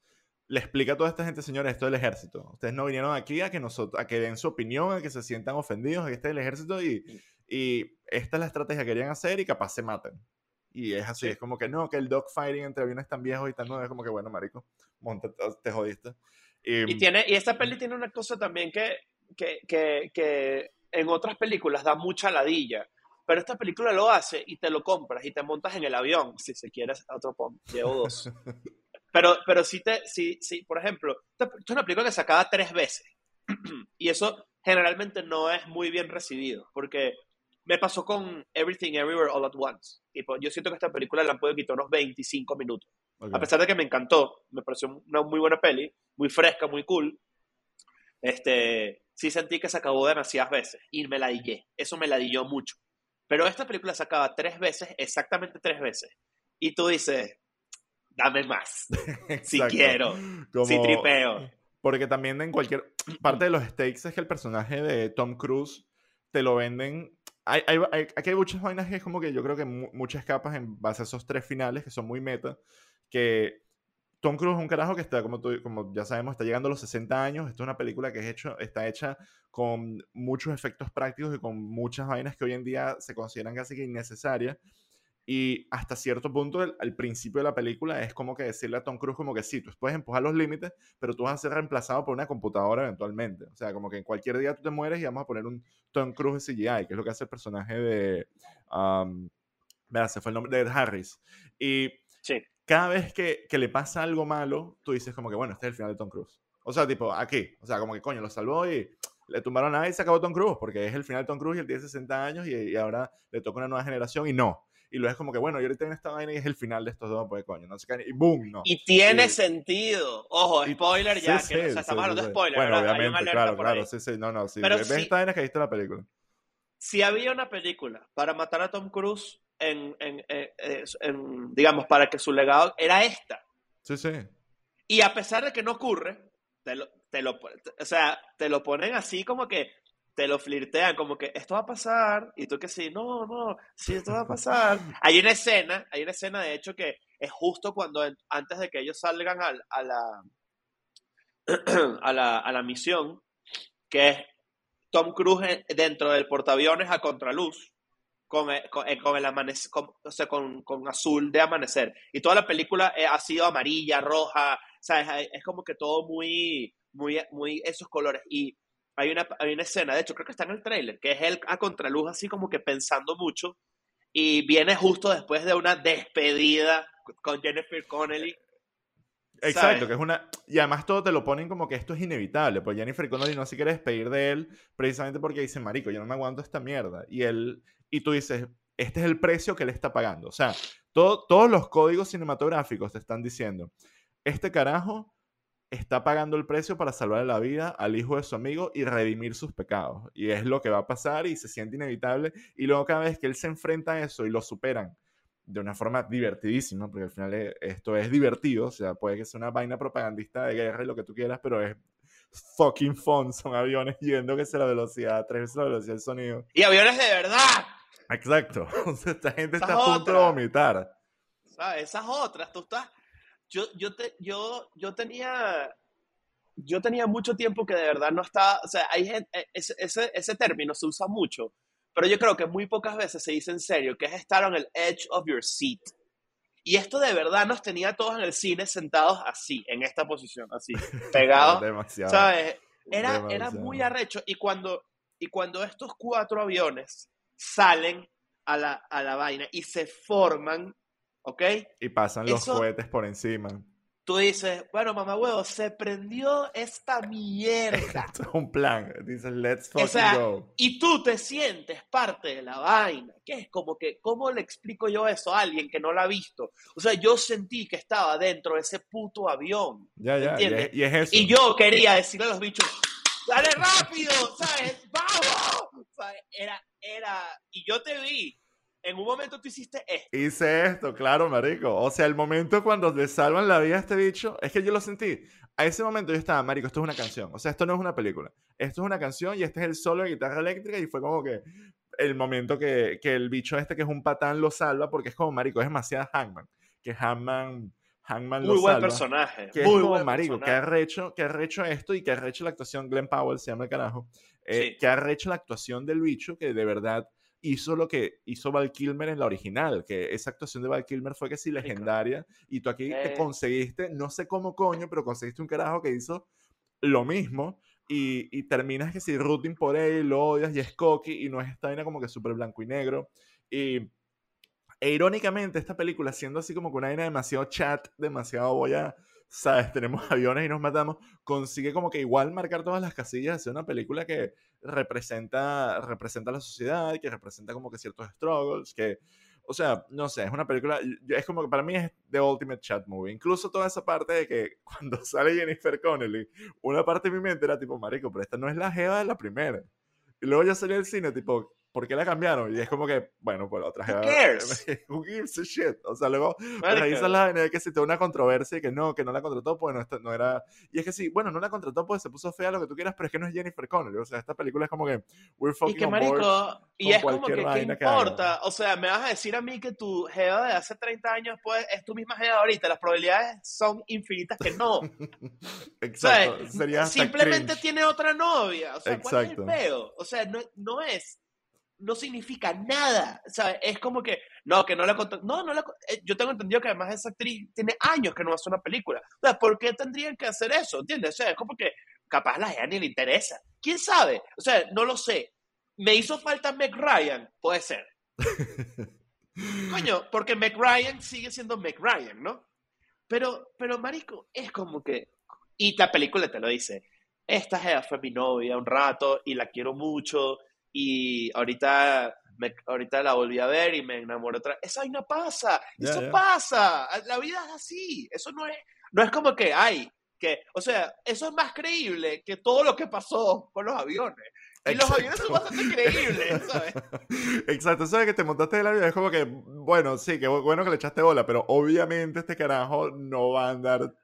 le explica a toda esta gente, señores, esto es el ejército. Ustedes no vinieron aquí a que, nosotros, a que den su opinión, a que se sientan ofendidos, que este es el ejército y, y esta es la estrategia que querían hacer y capaz se maten. Y es así, es como que no, que el dogfighting entre aviones tan viejos y tan nuevos, es como que bueno, marico, monte, te jodiste. Y, y, tiene, y esta peli tiene una cosa también que que, que, que en otras películas da mucha ladilla. Pero esta película lo hace y te lo compras y te montas en el avión, si se quiere, otro pom, llevo dos. <laughs> Pero, pero si te, si, si, por ejemplo, esta es una película que se acaba tres veces. <clears throat> y eso generalmente no es muy bien recibido, porque me pasó con Everything Everywhere All at Once. Tipo, yo siento que esta película la puedo quitar unos 25 minutos. A pesar de que me encantó, me pareció una muy buena peli, muy fresca, muy cool. Este, sí sentí que se acabó demasiadas veces y me la dije. Eso me la dio mucho. Pero esta película se acaba tres veces, exactamente tres veces. Y tú dices, dame más. <laughs> si quiero, si tripeo. Porque también en cualquier parte de los stakes es que el personaje de Tom Cruise te lo venden. Hay, hay, aquí hay muchas vainas que es como que yo creo que muchas capas en base a esos tres finales que son muy meta. Que Tom Cruise es un carajo que está, como, como ya sabemos, está llegando a los 60 años. Esto es una película que es hecho, está hecha con muchos efectos prácticos y con muchas vainas que hoy en día se consideran casi que innecesarias. Y hasta cierto punto, al principio de la película, es como que decirle a Tom Cruise como que sí, tú puedes empujar los límites, pero tú vas a ser reemplazado por una computadora eventualmente. O sea, como que en cualquier día tú te mueres y vamos a poner un Tom Cruise CGI, que es lo que hace el personaje de... Um, se fue el nombre de Harris. Y sí cada vez que, que, le pasa algo malo, tú dices como que, bueno, este es el final de Tom Cruise. O sea, tipo, aquí. O sea, como que, coño, lo salvó y le tumbaron a y se acabó Tom Cruise, porque es el final de Tom Cruise y él tiene 60 años y, y, ahora le toca una nueva generación y no. Y luego es como que, bueno, yo ahorita en esta vaina y es el final de estos dos, pues coño, no sé qué, y boom, no. Y tiene sentido. Ojo, spoiler ya, que, o sea, estamos hablando de spoiler. Bueno, obviamente, claro, claro, sí, sí, no, no, sí. Pero ves si, esta vaina que viste la película. Si había una película para matar a Tom Cruise, en, en, en, digamos, para que su legado era esta. Sí, sí. Y a pesar de que no ocurre, te lo, te lo, o sea, te lo ponen así como que te lo flirtean, como que esto va a pasar, y tú que sí, no, no, sí, esto va a pasar. <laughs> hay una escena, hay una escena de hecho que es justo cuando, antes de que ellos salgan a, a la, <clears throat> a la, a la misión, que es Tom Cruise dentro del portaaviones a contraluz, con, con, eh, con el amanecer, con, o sea, con, con, azul de amanecer. Y toda la película eh, ha sido amarilla, roja, ¿sabes? Es como que todo muy, muy, muy esos colores. Y hay una, hay una escena, de hecho, creo que está en el tráiler, que es él a contraluz así como que pensando mucho. Y viene justo después de una despedida con Jennifer Connelly. Exacto, que es una. Y además todo te lo ponen como que esto es inevitable. Pues Jennifer Connelly no se quiere despedir de él precisamente porque dice, Marico, yo no me aguanto esta mierda. Y él y tú dices, este es el precio que le está pagando. O sea, todos los códigos cinematográficos te están diciendo, este carajo está pagando el precio para salvar la vida al hijo de su amigo y redimir sus pecados. Y es lo que va a pasar y se siente inevitable. Y luego cada vez que él se enfrenta a eso y lo superan de una forma divertidísima, porque al final eh, esto es divertido, o sea, puede que sea una vaina propagandista de guerra y lo que tú quieras, pero es fucking fun, son aviones yendo que sea la velocidad, tres veces la velocidad del sonido. Y aviones de verdad. Exacto. <laughs> esta gente está a punto de vomitar. ¿Sabes? Esas otras, tú estás. Yo, yo, te, yo, yo tenía. Yo tenía mucho tiempo que de verdad no estaba. O sea, hay gente, ese, ese, ese término se usa mucho, pero yo creo que muy pocas veces se dice en serio, que es estar on el edge of your seat. Y esto de verdad nos tenía todos en el cine sentados así, en esta posición, así, <laughs> pegados. Demasiado. ¿Sabes? Era, era muy arrecho. Y cuando, y cuando estos cuatro aviones salen a la, a la vaina y se forman, ¿ok? Y pasan los cohetes por encima. Tú dices, bueno, mamá huevo, se prendió esta mierda. <laughs> es un plan. Dices, let's fucking go. Y tú te sientes parte de la vaina. Que es como que, ¿cómo le explico yo eso a alguien que no la ha visto? O sea, yo sentí que estaba dentro de ese puto avión. Ya, ya. ¿entiendes? Y, es, eso. y yo quería decirle a los bichos, dale rápido, ¿sabes? ¡Vamos! Era, era, y yo te vi, en un momento tú hiciste esto. Hice esto, claro, marico. O sea, el momento cuando le salvan la vida a este bicho, es que yo lo sentí. A ese momento yo estaba, marico, esto es una canción. O sea, esto no es una película. Esto es una canción y este es el solo de guitarra eléctrica y fue como que el momento que, que el bicho este, que es un patán, lo salva porque es como, marico, es demasiado Hangman. Que Hangman... Hangman Muy buen personaje. Que muy es como, marico, que ha, hecho, que ha hecho esto y que ha hecho la actuación Glenn Powell, se llama el carajo eh, que ha hecho la actuación del bicho que de verdad hizo lo que hizo Val Kilmer en la original, que esa actuación de Val Kilmer fue que sí legendaria, y tú aquí te eh. conseguiste, no sé cómo coño, pero conseguiste un carajo que hizo lo mismo, y, y terminas que si rooting por él, lo odias y es cocky y no es esta vaina como que súper blanco y negro. Y e irónicamente, esta película, siendo así como que una vaina demasiado chat, demasiado voy a, sabes, <laughs> tenemos aviones y nos matamos, consigue como que igual marcar todas las casillas, hacer una película que representa, representa la sociedad, que representa como que ciertos struggles, que, o sea, no sé, es una película, es como que para mí es The Ultimate Chat Movie. Incluso toda esa parte de que <laughs> cuando sale Jennifer Connelly, una parte de mi mente era tipo, marico, pero esta no es la jeva de la primera. Y luego ya salí al cine, tipo, ¿por qué la cambiaron? Y es como que, bueno, pues la otra Who cares? <laughs> Who gives a shit? O sea, luego revisas la vaina de que si te una controversia y que no, que no la contrató, pues no, no era... Y es que sí, bueno, no la contrató, pues se puso fea lo que tú quieras, pero es que no es Jennifer Connelly. O sea, esta película es como que, we're fucking Y que on marico, board y es como que, ¿qué vaina que importa? O sea, me vas a decir a mí que tu jeva de hace 30 años pues, es tu misma jeva ahorita. Las probabilidades son infinitas que no. <laughs> O sea, Exacto, sería hasta simplemente cringe. tiene otra novia. O sea, ¿cuál es el Exacto. peo? O sea, no, no es, no significa nada. O sea, es como que, no, que no la contó. No, no la eh, Yo tengo entendido que además esa actriz tiene años que no hace una película. O sea, ¿por qué tendrían que hacer eso? ¿Entiendes? O sea, es como que capaz la gente ni le interesa. ¿Quién sabe? O sea, no lo sé. ¿Me hizo falta Meg Ryan? Puede ser. <laughs> Coño, porque Meg Ryan sigue siendo Meg Ryan, ¿no? Pero, pero, marico, es como que... Y la película te lo dice. Esta jeva fue mi novia un rato y la quiero mucho y ahorita, me- ahorita la volví a ver y me enamoré otra Esa vaina pasa, eso pasa. La vida es así. Eso no es, no es como que, ay, que, o sea, eso es más creíble que todo lo que pasó con los aviones. Y los aviones son bastante creíbles, ¿sabes? <laughs> Exacto, de que te montaste del avión es como que, bueno, sí, que bu- bueno que le echaste bola, pero obviamente este carajo no va a andar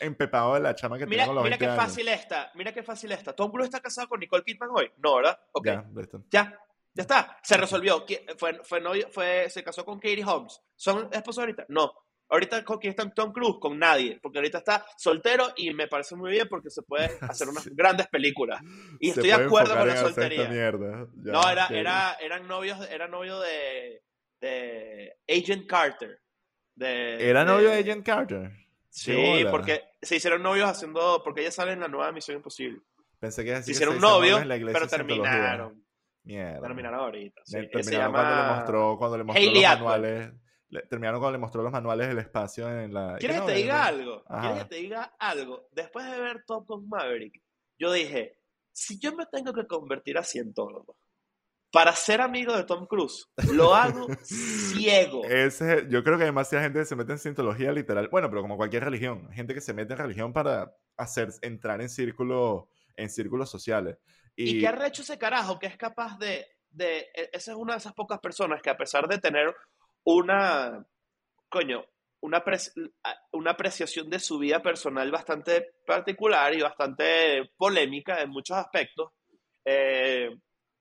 empepado de la chama que Mira, los mira 20 qué fácil está, mira qué fácil está. Tom Cruise está casado con Nicole Kidman hoy. No, ¿verdad? Ok. Ya. Ya, ya está. Se resolvió. ¿Qui- Fue, fue novio, fue, se casó con Katie Holmes. ¿Son esposos ahorita? No. Ahorita con quién está Tom Cruise, con nadie, porque ahorita está soltero y me parece muy bien porque se puede <laughs> hacer unas Sí. grandes películas. Y Se estoy de acuerdo con la esta soltería. Ya, No, era, era, eran novios, era novio de, de Agent Carter. De, ¿Era novio de- Agent Carter? Sí, porque se hicieron novios haciendo, porque ella sale en la nueva Misión Imposible. Pensé que iba a decir Se hicieron novios, pero terminaron. Mierda. Terminaron ahorita. sí. Se Terminaron cuando le mostró, cuando le mostró Hayley los manuales. le- terminaron cuando le mostró los manuales del espacio en la. ¿Quieres no, que te diga algo? Ajá. ¿Quieres que te diga algo? Después de ver Top Gun Maverick, yo dije, si yo me tengo que convertir a cientólogo para ser amigo de Tom Cruise, lo hago <laughs> ciego. Ese, yo creo que hay demasiada gente que se mete en cientología literal. Bueno, pero como cualquier religión. Gente que se mete en religión para hacer entrar en círculos en círculos sociales. ¿Y Y, qué ha hecho ese carajo que es capaz de, de... e- Esa es una de esas pocas personas que a pesar de tener una... Coño, una, una apreciación de su vida personal bastante particular y bastante polémica en muchos aspectos, eh,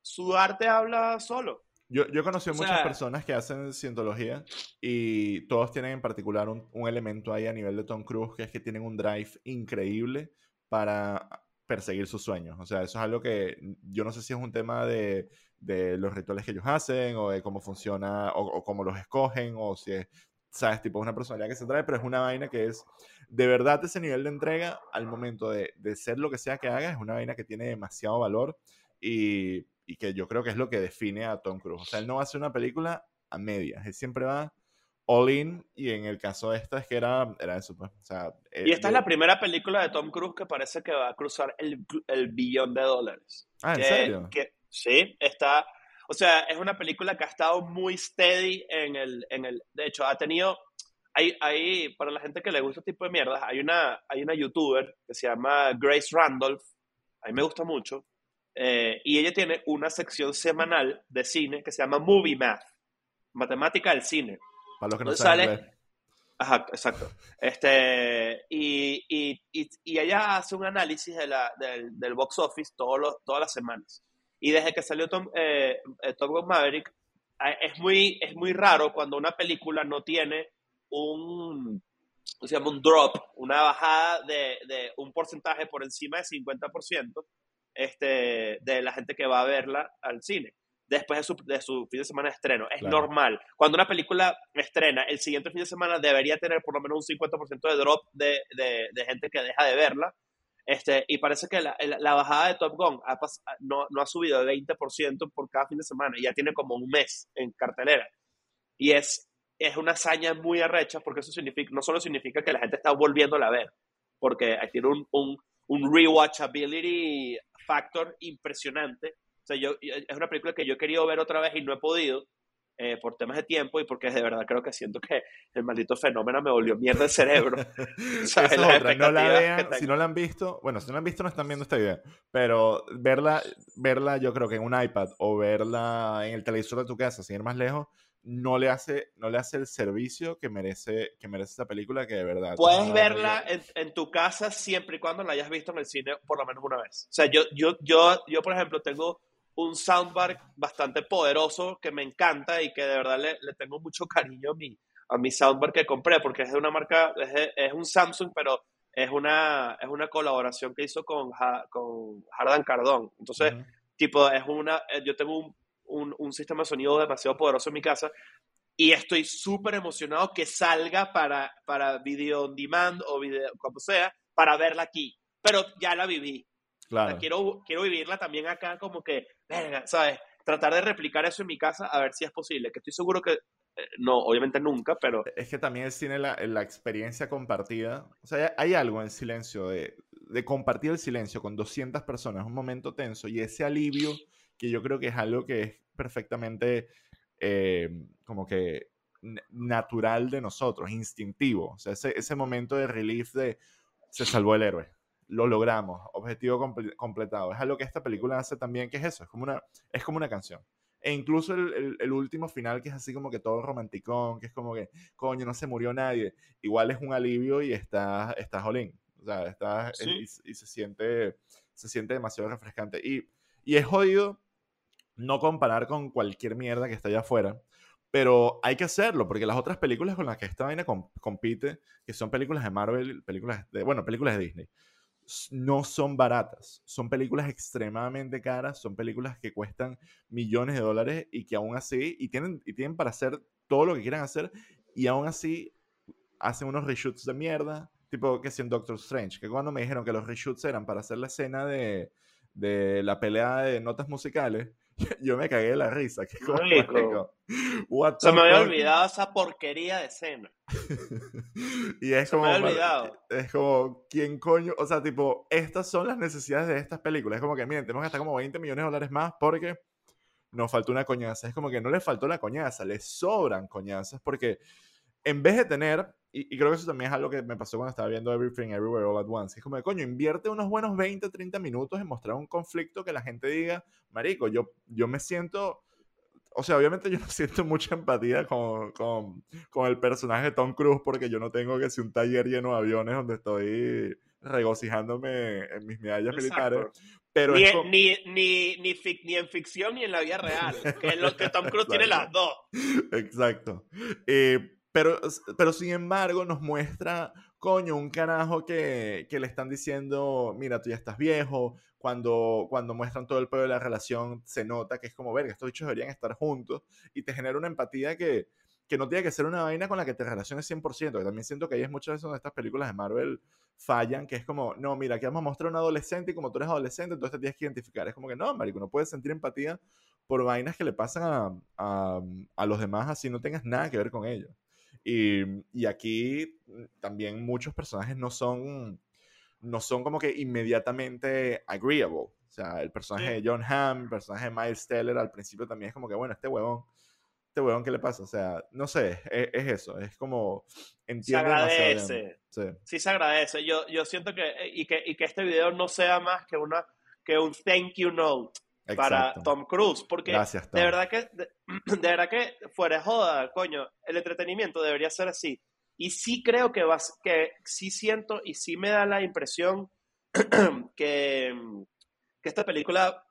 su arte habla solo. yo, yo he conocido o muchas sea- personas que hacen cientología y todos tienen en particular un, un elemento ahí a nivel de Tom Cruise que es que tienen un drive increíble para perseguir sus sueños. O sea, eso es algo que yo no sé si es un tema de, de los rituales que ellos hacen o de cómo funciona o, o cómo los escogen o si es, sabes, tipo una personalidad que se trae, pero es una vaina que es de verdad ese nivel de entrega al momento de, de ser lo que sea que haga, es una vaina que tiene demasiado valor y, y que yo creo que es lo que define a Tom Cruise. O sea, él no va a hacer una película a medias, él siempre va all in y en el caso de esta es que era, era eso, pues. O sea, Y esta es la primera película de Tom Cruise que parece que va a cruzar el, el billón de dólares. Ah, ¿en que, serio? que- sí, está. O sea, es una película que ha estado muy steady en el. En el de hecho, ha tenido. Hay, hay, para la gente que le gusta este tipo de mierdas, hay una, hay una youtuber que se llama Grace Randolph. A mí me gusta mucho. Eh, y ella tiene una sección semanal de cine que se llama Movie Math. Matemática del cine. Para los que no Entonces saben sale-. Ajá, exacto. Este, y, y, y, y ella hace un análisis de la, del, del box office todos los, todas las semanas. Y desde que salió Tom, eh, eh, Top Gun Maverick, es muy, es muy raro cuando una película no tiene un, ¿cómo se llama? un drop, una bajada de, de un porcentaje por encima de 50% este, de la gente que va a verla al cine después de su, de su fin de semana de estreno. Es Claro. normal. Cuando una película estrena, el siguiente fin de semana debería tener por lo menos un 50% de drop de, de, de gente que deja de verla. Este, y parece que la, la bajada de Top Gun no, no, ha subido de 20% por cada fin de semana, ya tiene como un mes en cartelera. Y es, es una hazaña muy arrecha porque eso significa, no solo significa que la gente está volviéndola a ver, porque tiene un, un, un rewatchability factor impresionante. O sea, yo, es una película que yo he querido ver otra vez y no he podido. Eh, por temas de tiempo y porque de verdad creo que siento que el maldito fenómeno me volvió mierda el cerebro. <laughs> No la vean, si no la han visto, bueno, si no la han visto no están viendo esta idea, pero verla, verla yo creo que en un iPad o verla en el televisor de tu casa, sin ir más lejos, no le hace, no le hace el servicio que merece, que merece esta película que de verdad. Puedes verla en, en, tu casa siempre y cuando la hayas visto en el cine por lo menos una vez. O sea, yo, yo, yo, yo por ejemplo, tengo un soundbar bastante poderoso que me encanta y que de verdad le, le tengo mucho cariño a mi, a mi soundbar que compré porque es de una marca, es, es un Samsung, pero es una, es una colaboración que hizo con, con Hardan Cardón. Entonces, tipo, es una, yo tengo un un, un sistema de sonido demasiado poderoso en mi casa y estoy súper emocionado que salga para, para video on demand o video, como sea, para verla aquí. Pero ya la viví. Claro. quiero, quiero vivirla también acá como que, verga, ¿sabes? Tratar de replicar eso en mi casa a ver si es posible, que estoy seguro que eh, no, obviamente nunca, pero... Es que también el cine, la, la experiencia compartida, o sea, hay, algo en silencio, de, de compartir el silencio con 200 personas, un momento tenso y ese alivio que yo creo que es algo que es perfectamente eh, como que natural de nosotros, instintivo. O sea, ese, ese, momento de relief de se salvó el héroe, lo logramos, objetivo completado. Es algo que esta película hace también, que es eso, es como una, es como una canción. E incluso el, el, último final, que es así como que todo romanticón, que es como que, coño, no se murió nadie, igual es un alivio y está, está jolín. O sea, está, y, y, se, siente, se siente demasiado refrescante. Y, y es jodido no comparar con cualquier mierda que está allá afuera, pero hay que hacerlo, porque las otras películas con las que esta vaina compite, que son películas de Marvel, películas de, bueno, películas de Disney, no son baratas, son películas extremadamente caras, son películas que cuestan millones de dólares y que aún así, y tienen, y tienen para hacer todo lo que quieran hacer, y aún así hacen unos reshoots de mierda, tipo que si Doctor Strange, que cuando me dijeron que los reshoots eran para hacer la escena de, de la pelea de notas musicales, <laughs> yo me cagué de la risa. Que como, Se me había olvidado esa porquería de escena. <laughs> y es como. Me había olvidado. Es como, ¿quién coño? O sea, tipo, estas son las necesidades de estas películas. Es como que, miren, tenemos que gastar como 20 millones de dólares más porque nos faltó una coñaza. Es como que no le faltó la coñaza, le sobran coñazas porque en vez de tener y, creo que eso también es algo que me pasó cuando estaba viendo Everything Everywhere All at Once. Es como de, coño, invierte unos buenos 20, 30 minutos en mostrar un conflicto que la gente diga, marico, yo, yo me siento... O sea, obviamente yo no <laughs> siento mucha empatía con, con, con el personaje de Tom Cruise porque yo no tengo que ser un taller lleno de aviones donde estoy regocijándome en mis medallas militares. Pero ni, ni, ni, ni, ni, en ficción ni en la vida real, que es lo que Tom Cruise tiene las dos. <laughs> Exacto. Eh, pero, pero sin embargo nos muestra, coño, un carajo que, que, le están diciendo, mira, tú ya estás viejo. Cuando, cuando muestran todo el pedo de la relación, se nota que es como, verga, estos bichos deberían estar juntos. Y te genera una empatía que, que no tiene que ser una vaina con la que te relaciones 100%. Que también siento que ahí es muchas veces donde estas películas de Marvel fallan, que es como, no, mira, aquí vamos a mostrar a un adolescente y como tú eres adolescente, entonces te tienes que identificar. Es como que no, marico, no puedes sentir empatía por vainas que le pasan a, a, a los demás así no tengas nada que ver con ellos. Y, y, aquí también muchos personajes no son, no son como que inmediatamente agreeable. O sea, el personaje de John Hamm, el personaje de Miles Teller al principio también es como que, bueno, este huevón, este huevón, ¿qué le pasa? O sea, no sé, es, es eso, es como... Entiendo se agradece. Sí. sí. se agradece. Yo, yo siento que y, que, y que este video no sea más que, una, que un thank you note para Tom Cruise. Porque de verdad que, <clears throat> de, verdad que fuera joda, coño, el entretenimiento debería ser así. Y sí creo que vas, que sí siento y sí me da la impresión <clears throat> que, que esta película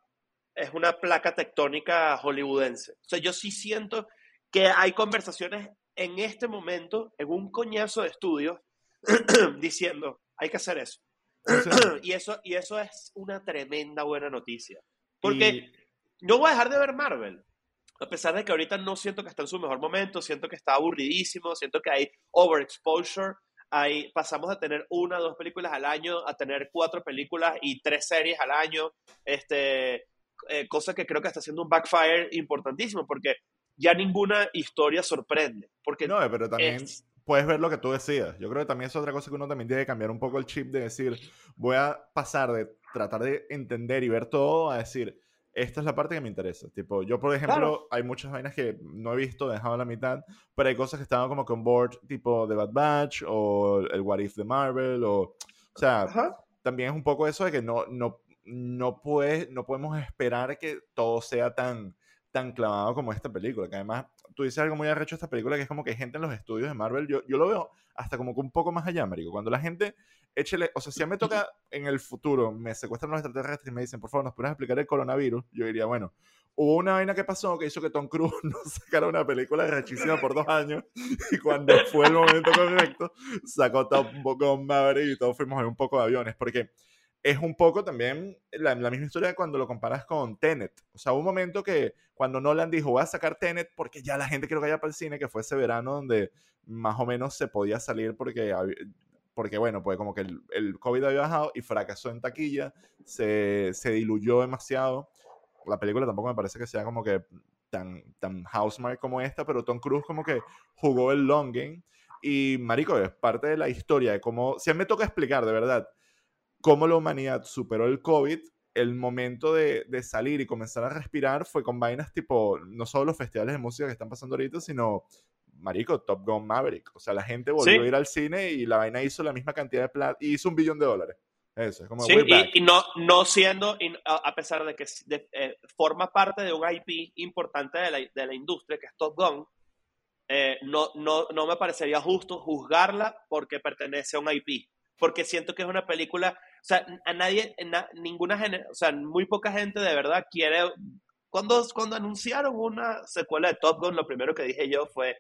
es una placa tectónica hollywoodense. O sea, yo sí siento que hay conversaciones en este momento, en un coñazo de estudios, <clears throat> diciendo, hay que hacer eso. y eso. Y eso es una tremenda buena noticia. Porque no voy a dejar de ver Marvel. A pesar de que ahorita no siento que está en su mejor momento, siento que está aburridísimo, siento que hay overexposure hay, pasamos de tener una o dos películas al año a tener cuatro películas y tres series al año, este, eh, cosa que creo que está haciendo un backfire importantísimo, porque ya ninguna historia sorprende. Porque no, pero también puedes ver lo que tú decías. Yo creo que también es otra cosa que uno también tiene que cambiar un poco el chip de decir, voy a pasar de tratar de entender y ver todo a decir, esta es la parte que me interesa. Tipo, yo, por ejemplo, hay muchas vainas que no he visto, he dejado a la mitad, pero hay cosas que estaban como que on board, tipo The Bad Batch o el What If de Marvel, o, o sea, también es un poco eso de que no, no, no, puede, no podemos esperar que todo sea tan, tan clavado como esta película, que además tú dices algo muy arrecho de esta película, que es como que hay gente en los estudios de Marvel, yo, yo lo veo hasta como que un poco más allá, marico, cuando la gente échele, o sea, si a mí me toca en el futuro, me secuestran los extraterrestres y me dicen, por favor, ¿nos puedes explicar el coronavirus? Yo diría, bueno, hubo una vaina que pasó que hizo que Tom Cruise <laughs> no sacara una película rechísima por dos años y cuando fue el momento correcto, sacó Top Gun Maverick y todos fuimos en un poco de aviones, porque es un poco también la, la, misma historia cuando lo comparas con Tenet. O sea, hubo un momento que cuando Nolan dijo, voy a sacar Tenet porque ya la gente quiere que vaya para el cine, que fue ese verano donde más o menos se podía salir porque porque bueno, pues como que el, el, COVID había bajado y fracasó en taquilla, se, se, diluyó demasiado. La película tampoco me parece que sea como que tan, tan housemark como esta, pero Tom Cruise como que jugó el long game. Y Marico, es parte de la historia de cómo, si a mí me toca explicar de verdad cómo la humanidad superó el COVID, el momento de, de, salir y comenzar a respirar fue con vainas tipo, no solo los festivales de música que están pasando ahorita, sino marico, Top Gun Maverick. O sea, la gente volvió a ir al cine y la vaina hizo la misma cantidad de plata y hizo un billón de dólares. Eso, es como sí, y, no, no siendo, a pesar de que eh, forma parte de un IP importante de la, de la industria, que es Top Gun, eh, no, no, no me parecería justo juzgarla porque pertenece a un IP. Porque siento que es una película, o sea, a nadie, ninguna, o sea, muy poca gente de verdad quiere. Cuando, cuando anunciaron una secuela de Top Gun, lo primero que dije yo fue,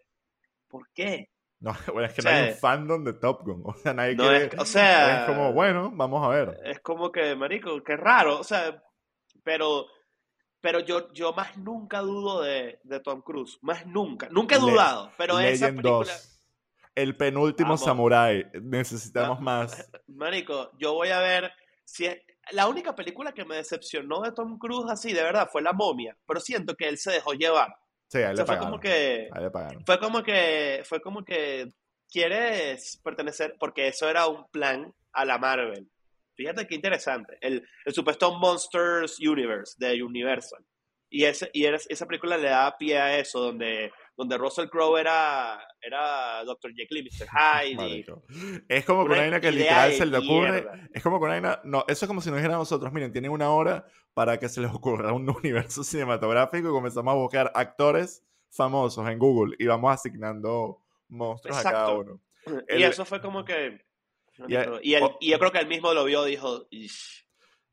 ¿Por qué? No, <laughs> bueno, es que no hay un fandom de Top Gun. O sea, nadie quiere, es, o sea, es como, bueno, vamos a ver. Es como que, marico, qué raro. O sea, pero, pero yo, yo más nunca dudo de, de Tom Cruise. Más nunca. Nunca he dudado. Pero esa película... El penúltimo samurai. Necesitamos más. <laughs> Marico, yo voy a ver si la única película que me decepcionó de Tom Cruise así, de verdad, fue La momia. Pero siento que él se dejó llevar. Sí, ahí le Fue como que, Fue como que, fue como que quieres pertenecer, porque eso era un plan a la Marvel. Fíjate qué interesante. El, el supuesto Monsters Universe de Universal. Y, ese, y esa película le da pie a eso, donde donde Russell Crowe era, era Dr. Jekyll y Mr. Hyde. es como con una que literal se le ocurre. Es como con una. No, eso es como si nos dijeran nosotros, miren, tienen una hora para que se les ocurra un <laughs> universo cinematográfico y comenzamos a buscar actores famosos en Google y vamos asignando monstruos a cada uno. Y eso fue como que. Y, y, yo creo que él mismo lo vio y dijo.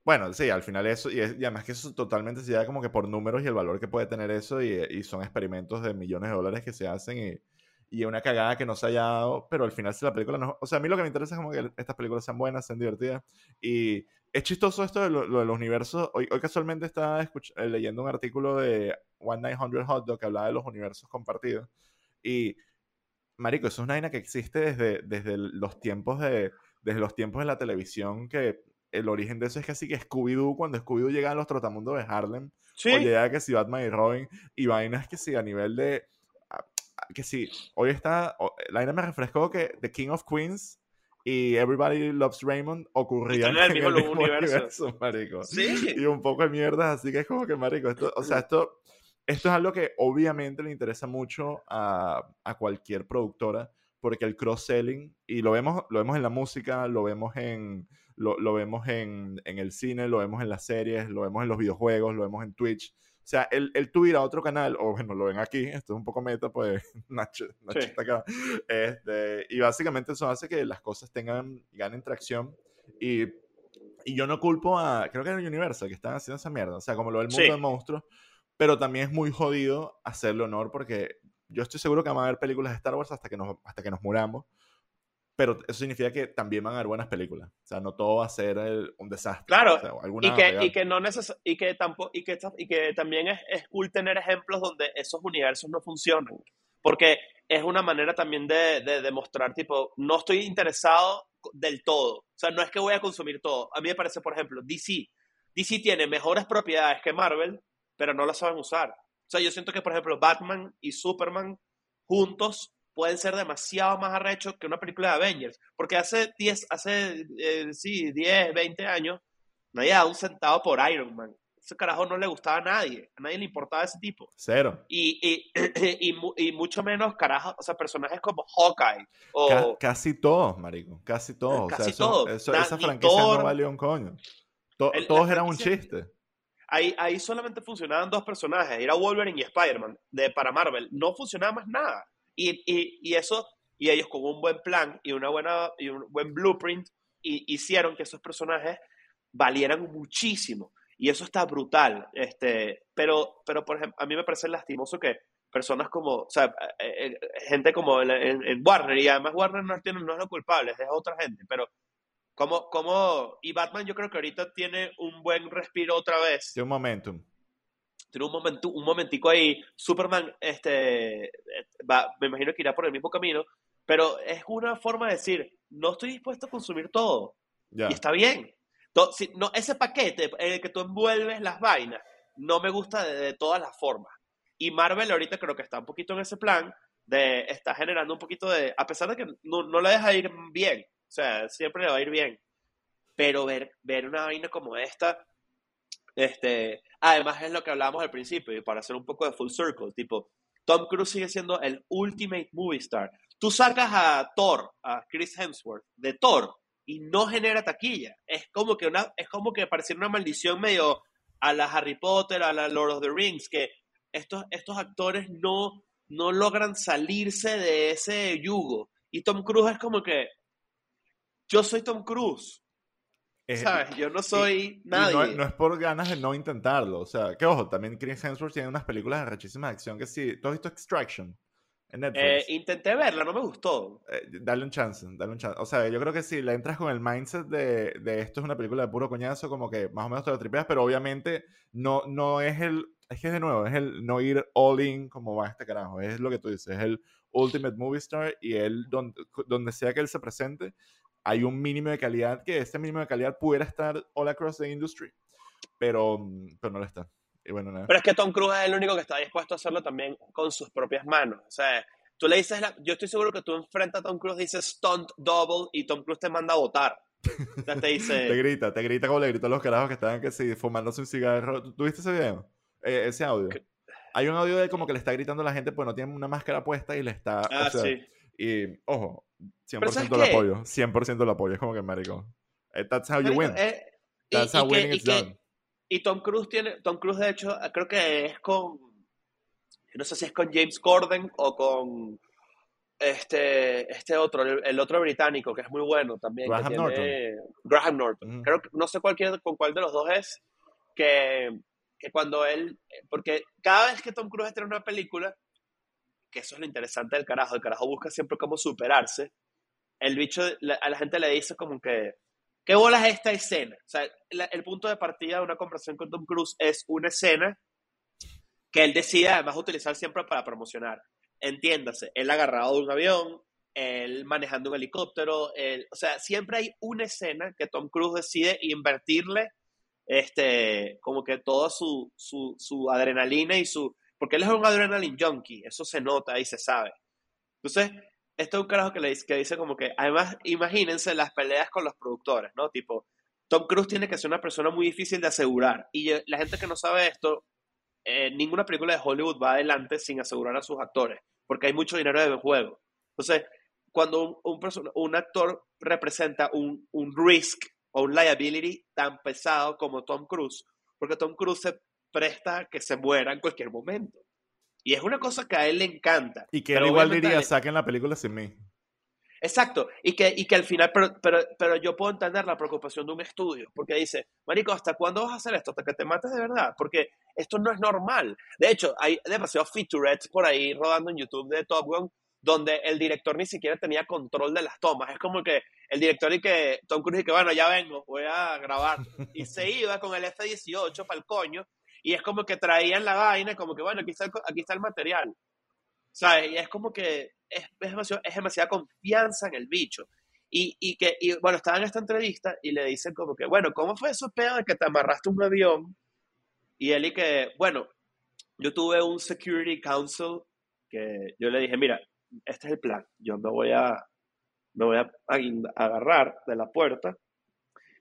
Bueno, sí, al final eso, y, además que eso totalmente se da como que por números y el valor que puede tener eso, y, son experimentos de millones de dólares que se hacen, y, y, una cagada que no se haya dado, pero al final si la película no... O sea, a mí lo que me interesa es como que estas películas sean buenas, sean divertidas, y es chistoso esto de lo, de los universos. Hoy, hoy casualmente estaba eh, leyendo un artículo de One 900 Hot Dog que hablaba de los universos compartidos, y... Marico, eso es una vaina que existe desde, desde los tiempos de desde los tiempos de la televisión que el origen de eso es que así que Scooby-Doo, cuando Scooby-Doo llega a los trotamundos de Harlem, ¿Sí? o llega que si Batman y Robin, y vainas que si a nivel de, que si, hoy está, la vaina me refrescó que The King of Queens y Everybody Loves Raymond ocurrían <laughs> en el mismo, universo. marico. ¿Sí? Y un poco de mierda, así que es como que, marico, esto, o sea, esto, esto es algo que obviamente le interesa mucho a, a cualquier productora, porque el cross-selling, y lo vemos, lo vemos en la música, lo vemos en lo, lo vemos en, en, el cine, lo vemos en las series, lo vemos en los videojuegos, lo vemos en Twitch. O sea, el, el tú ir a otro canal, o bueno, lo ven aquí, esto es un poco meta, pues <laughs> Nacho, Nacho está acá. Este, y básicamente eso hace que las cosas tengan, ganen tracción. Y, y yo no culpo a, creo que era Universal que están haciendo esa mierda, o sea, como lo del mundo de monstruos, pero también es muy jodido hacerle honor porque yo estoy seguro que van a haber películas de Star Wars hasta que nos, hasta que nos muramos pero eso significa que también van a haber buenas películas. O sea, no todo va a ser un desastre. Claro, y, que, y, que, no y, que tampoco, y, que, y que también es, es cool tener ejemplos donde esos universos no funcionan. porque es una manera también de, de demostrar, tipo, no estoy interesado del todo. O sea, no es que voy a consumir todo. A mí me parece, por ejemplo, DC. DC tiene mejores propiedades que Marvel, pero no las saben usar. O sea, yo siento que, por ejemplo, Batman y Superman juntos pueden ser demasiado más arrechos que una película de Avengers. Porque hace 10, hace, eh, sí, 10, 20 años, nadie daba un centavo por Iron Man. Ese carajo no le gustaba a nadie. A nadie le importaba ese tipo. Cero. Y, y, <clears throat> y, mucho menos, carajo, o sea, personajes como Hawkeye. O... casi todos, marico. Casi todos. Casi todos. esa franquicia no valió un coño. todos eran un chiste. Ahí, ahí solamente funcionaban dos personajes. Era Wolverine y Spider-Man de, para Marvel. No funcionaba más nada. Y, y, eso, y ellos con un buen plan y, una buena, y un buen blueprint hicieron que esos personajes valieran muchísimo. Y eso está brutal. Este, pero, pero, por ejemplo, a mí me parece lastimoso que personas como, o sea, eh, eh, gente como en, Warner, y además Warner no, tiene, no es lo culpable, es otra gente, pero como, como, y Batman yo creo que ahorita tiene un buen respiro otra vez. Tiene un momentum. Tiene un, momento, un momentico ahí. Superman, este, va, me imagino que irá por el mismo camino, pero es una forma de decir, no estoy dispuesto a consumir todo. Y está bien no, ese paquete en el que tú envuelves las vainas no me gusta de, todas las formas. Y Marvel ahorita creo que está un poquito en ese plan de está generando un poquito de, a pesar de que no, no le deja ir bien, o sea, siempre le va a ir bien, pero ver, ver una vaina como esta, este, además es lo que hablábamos al principio, y para hacer un poco de full circle, tipo, Tom Cruise sigue siendo el ultimate movie star. Tú sacas a Thor, a Chris Hemsworth, de Thor, y no genera taquilla. Es como que es como que pareciera una maldición medio a la Harry Potter, a la Lord of the Rings, que estos, estos actores no, no logran salirse de ese yugo. Y Tom Cruise es como que yo soy Tom Cruise. ¿Sabes? Yo no soy nadie. no, es por ganas de no intentarlo. O sea, que ojo, también Chris Hemsworth tiene unas películas de rechísima acción que sí. ¿Tú has visto Extraction? Eh, intenté verla, no me gustó. Eh, dale un chance, dale un chance. O sea, yo creo que si la entras con el mindset de, de, esto es una película de puro coñazo, como que más o menos te lo tripeas, pero obviamente no, no es el. Es que es de nuevo, es el no ir all in como va este carajo. Es lo que tú dices, es el ultimate movie star y él, donde, donde sea que él se presente, hay un mínimo de calidad que este mínimo de calidad pudiera estar all across the industry, pero, pero no lo está. Pero es que Tom Cruise es el único que está dispuesto a hacerlo también con sus propias manos. O sea, tú le dices, yo estoy seguro que tú enfrentas a Tom Cruise, dices stunt double y Tom Cruise te manda a votar. te dice... <laughs> te grita, te grita como le gritan los carajos que estaban que sí, fumándose un cigarro. ¿Tuviste ese video? Eh, ese audio. Hay un audio de como que le está gritando a la gente, pues no tiene una máscara puesta y le está... Ah, sí. Y, ojo, 100% lo apoyo. 100% lo apoyo. Es como que, marico. Eh, that's how you win. Eh, that's how winning is done. Y Tom Cruise tiene, Tom Cruise de hecho, creo que es con, no sé si es con James Corden o con este, este otro, el, otro británico que es muy bueno también. Graham Norton. Graham Norton. Creo que, no sé cuál, con cuál de los dos es, que, que cuando él, porque cada vez que Tom Cruise en una película, que eso es lo interesante del carajo, el carajo busca siempre cómo superarse, el bicho, a la gente le dice como que, ¿Qué bolas es esta escena? O sea, el punto de partida de una conversación con Tom Cruise es una escena que él decide además utilizar siempre para promocionar. Entiéndase, él agarrado de un avión, él manejando un helicóptero, él, o sea, siempre hay una escena que Tom Cruise decide invertirle este, como que toda su, su, su adrenalina y su... Porque él es un adrenaline junkie, eso se nota y se sabe. Entonces, esto es un carajo que, le, que dice como que, además, imagínense las peleas con los productores, ¿no? Tipo, Tom Cruise tiene que ser una persona muy difícil de asegurar. Y la gente que no sabe esto, eh, ninguna película de Hollywood va adelante sin asegurar a sus actores, porque hay mucho dinero de juego. Entonces, cuando un, un, actor representa un, un risk o un liability tan pesado como Tom Cruise, porque Tom Cruise se presta que se muera en cualquier momento. Y es una cosa que a él le encanta. Y que él igual diría, saquen la película sin mí. Exacto, y que, y que al final, pero, pero, pero yo puedo entender la preocupación de un estudio, porque dice, Marico, ¿hasta cuándo vas a hacer esto? ¿Hasta que te mates de verdad? Porque esto no es normal. De hecho, hay demasiados featurettes por ahí rodando en YouTube de Top Gun, donde el director ni siquiera tenía control de las tomas. Es como que el director y que Tom Cruise y que, bueno, ya vengo, voy a grabar. <laughs> Y se iba con el F-18 para el coño, y es como que traían la vaina, como que, bueno, aquí está el, aquí está el material. ¿Sabes? Y es como que es, es, demasiado, es demasiada confianza en el bicho. Y, y que, y, bueno, estaba en esta entrevista y le dicen como que, bueno, ¿cómo fue eso pedo de que te amarraste un avión? Y él y que, bueno, yo tuve un security council que yo le dije, mira, este es el plan, yo me voy a, me voy a agarrar de la puerta,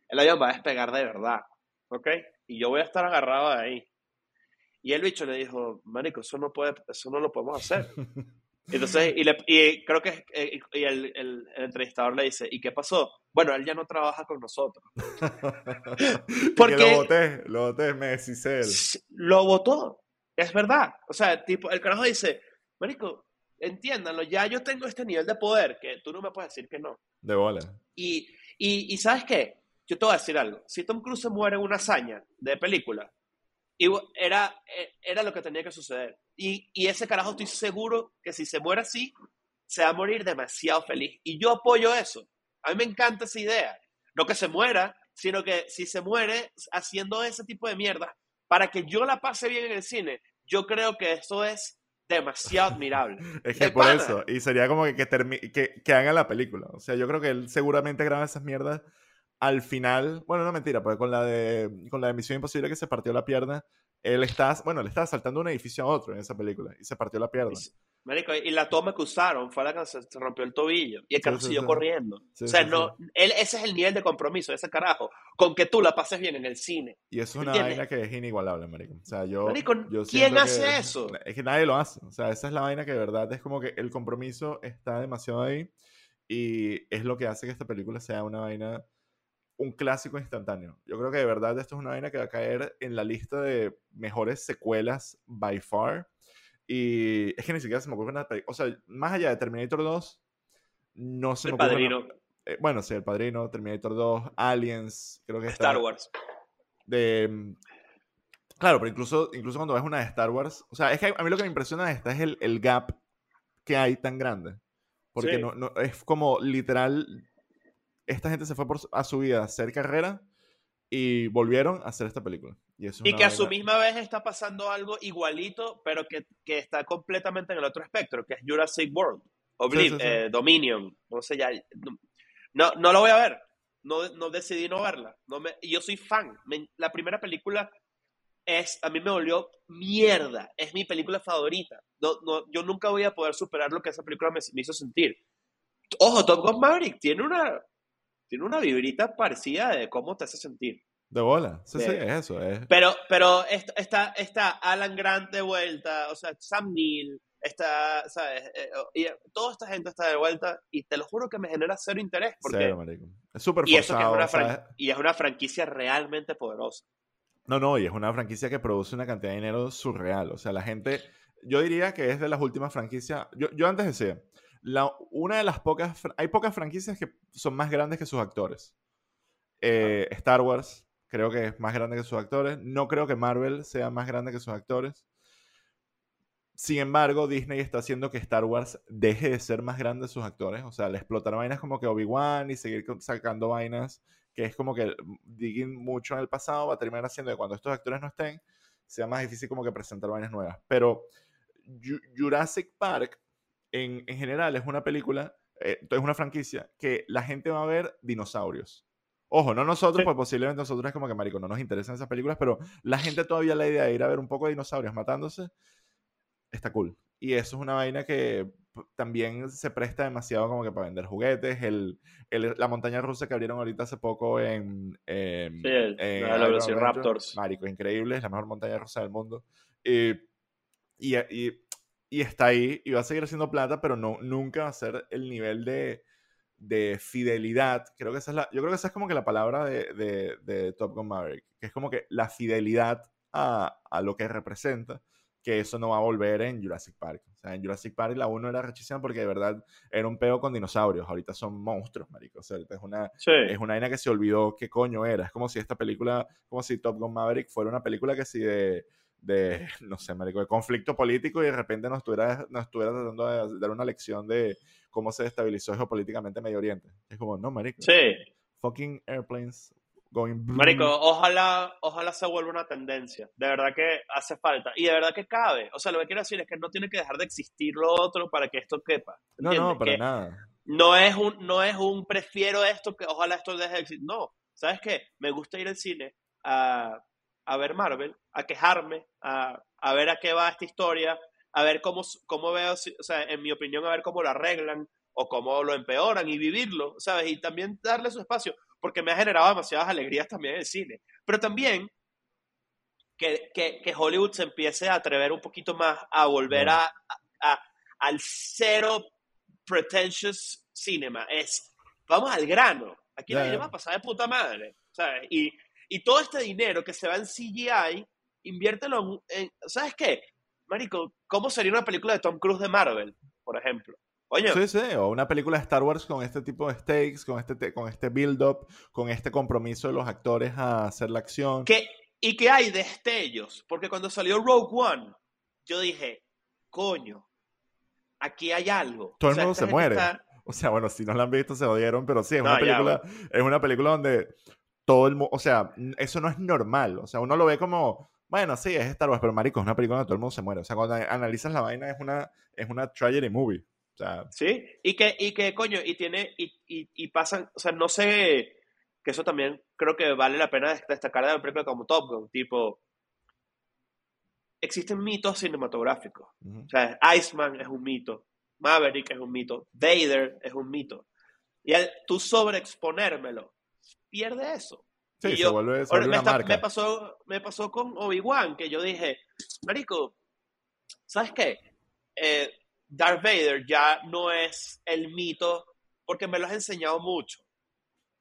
el avión va a despegar de verdad, ¿ok? Y yo voy a estar agarrado de ahí. Y el bicho le dijo, marico, eso no, puede, eso no lo podemos hacer. <laughs> Entonces, y, le, y creo que eh, y el, el, entrevistador le dice, ¿y qué pasó? Bueno, él ya no trabaja con nosotros. <laughs> Porque lo voté, lo voté, Messi, Lo votó, es verdad. O sea, tipo, el carajo dice, marico, entiéndanlo, ya yo tengo este nivel de poder que tú no me puedes decir que no. De bola. Y, y, y ¿sabes qué? Yo te voy a decir algo. Si Tom Cruise se muere en una hazaña de película, y era, eh, era lo que tenía que suceder. Y, y, ese carajo estoy seguro que si se muere así, se va a morir demasiado feliz. Y yo apoyo eso. A mí me encanta esa idea. No que se muera, sino que si se muere haciendo ese tipo de mierda, para que yo la pase bien en el cine, yo creo que eso es demasiado admirable. <laughs> es que por eso, y sería como que, que, que, que hagan la película. O sea, yo creo que él seguramente graba esas mierdas al final, bueno, no mentira, porque con la de con la de Misión Imposible que se partió la pierna, él está, bueno, le estaba saltando de un edificio a otro en esa película y se partió la pierna. y la toma que usaron fue la que se, rompió el tobillo y el carro siguió corriendo. o sea, no, él, ese es el nivel de compromiso de ese carajo, con que tú la pases bien en el cine. Y eso es una vaina que es inigualable, marico. O sea, yo, ¿quién hace eso? Es que nadie lo hace. O sea, esa es la vaina que de verdad es como que el compromiso está demasiado ahí y es lo que hace que esta película sea una vaina un clásico instantáneo. Yo creo que de verdad esto es una vaina que va a caer en la lista de mejores secuelas by far. Y es que ni siquiera se me ocurre nada. O sea, más allá de Terminator 2, no se el me ocurre. Padrino. Eh, bueno, sí, El Padrino, Terminator 2, Aliens, creo que Star Wars. De. Mm, claro, pero incluso, incluso cuando ves una de Star Wars. O sea, es que a mí lo que me impresiona de esta es el, el gap que hay tan grande. Porque no, no, es como literal esta gente se fue por, a su vida a hacer carrera y volvieron a hacer esta película. Y, que a su misma vez está pasando algo igualito, pero que, que, está completamente en el otro espectro, que es Jurassic World, o eh, Dominion, no sé ya. No, no lo voy a ver, no, no decidí no verla. No me, yo soy fan. la primera película es, a mí me volvió mierda, es mi película favorita. No, no, yo nunca voy a poder superar lo que esa película me, me hizo sentir. Ojo, Top Gun Maverick tiene una tiene una vibrita parecida de cómo te hace sentir. De bola, sí, sí, es eso. Es. Pero, pero está, está Alan Grant de vuelta, o sea, Sam Neill, está, ¿sabes? Eh, y toda esta gente está de vuelta y te lo juro que me genera cero interés. Porque, cero, marico. Es súper forzado. Y, y es una franquicia realmente poderosa. No, no, y es una franquicia que produce una cantidad de dinero surreal. O sea, la gente, yo diría que es de las últimas franquicias. Yo, yo antes decía, una de las pocas, hay pocas franquicias que son más grandes que sus actores. Eh, Star Wars creo que es más grande que sus actores. No creo que Marvel sea más grande que sus actores. Sin embargo, Disney está haciendo que Star Wars deje de ser más grande que sus actores. O sea, le explotar vainas como que Obi-Wan y seguir sacando vainas que es como que digging mucho en el pasado va a terminar haciendo que cuando estos actores no estén, sea más difícil como que presentar vainas nuevas. Pero Jurassic Park en, en general es una película, eh, es una franquicia que la gente va a ver dinosaurios. Ojo, no nosotros, pues posiblemente nosotros es como que, marico, no nos interesan esas películas, pero la gente todavía la idea de ir a ver un poco de dinosaurios matándose, está cool. Y eso es una vaina que también se presta demasiado como que para vender juguetes. El, el, la montaña rusa que abrieron ahorita hace poco en... sí, en Raptors. Marico, increíble, es la mejor montaña rusa del mundo. y, y y está ahí y va a seguir haciendo plata, pero no, nunca va a ser el nivel de, de fidelidad. Creo que esa es la, yo creo que esa es como que la palabra de, de, de Top Gun Maverick, que es como que la fidelidad a, a, lo que representa, que eso no va a volver en Jurassic Park. O sea, en Jurassic Park la 1 era rechísima porque de verdad era un peo con dinosaurios, ahorita son monstruos, marico. O sea, es una, es una vaina que se olvidó qué coño era. Es como si esta película, como si Top Gun Maverick fuera una película que si de de, no sé, marico, de conflicto político y de repente nos estuviera, nos estuviera tratando de dar una lección de cómo se estabilizó geopolíticamente Medio Oriente. Es como, no, marico. Sí. Fucking airplanes going Marico, ojalá, ojalá se vuelva una tendencia. De verdad que hace falta. Y de verdad que cabe. O sea, lo que quiero decir es que no tiene que dejar de existir lo otro para que esto quepa. No, no, para nada. No es, un, no es un prefiero esto que ojalá esto deje de existir. No. ¿Sabes qué? Me gusta ir al cine a, a ver Marvel, a quejarme, a, a, ver a qué va esta historia, a ver cómo, cómo veo, o sea, en mi opinión, a ver cómo lo arreglan o cómo lo empeoran y vivirlo, ¿sabes? Y también darle su espacio porque me ha generado demasiadas alegrías también en el cine. Pero también que, que, que Hollywood se empiece a atrever un poquito más a volver a, a, al cero pretentious cinema. Es, vamos al grano. Aquí yeah. la va a pasar de puta madre. ¿sabes? Y, y todo este dinero que se va en CGI, inviértelo en, ¿sabes qué? Marico, ¿cómo sería una película de Tom Cruise de Marvel, por ejemplo? Sí, sí, o una película de Star Wars con este tipo de stakes, con este, con este build-up, con este compromiso de los actores a hacer la acción. ¿Qué, y que hay destellos, porque cuando salió Rogue One, yo dije, coño, aquí hay algo. Todo el mundo se muere. Está... O sea, bueno, si no la han visto se odiaron, pero sí, es una película, ya, bueno. es una película donde todo el mundo, o sea, eso no es normal, o sea, uno lo ve como, bueno, sí, es Star Wars, pero marico, es una película donde todo el mundo se muere, o sea, cuando analizas la vaina es una, es una tragedy movie. O sea, sí, y que, y que coño, y tiene, y, y, y, pasan, o sea, no sé, que eso también creo que vale la pena destacar de la película como Top Gun, tipo, existen mitos cinematográficos, uh -huh. o sea, Iceman es un mito, Maverick es un mito, Vader es un mito, y al tú sobreexponérmelo, pierde eso. Sí, y se yo, vuelve, se vuelve me, una está, marca. me, pasó, me pasó con Obi-Wan, que yo dije, Marico, ¿sabes qué? Eh, Darth Vader ya no es el mito porque me lo has enseñado mucho.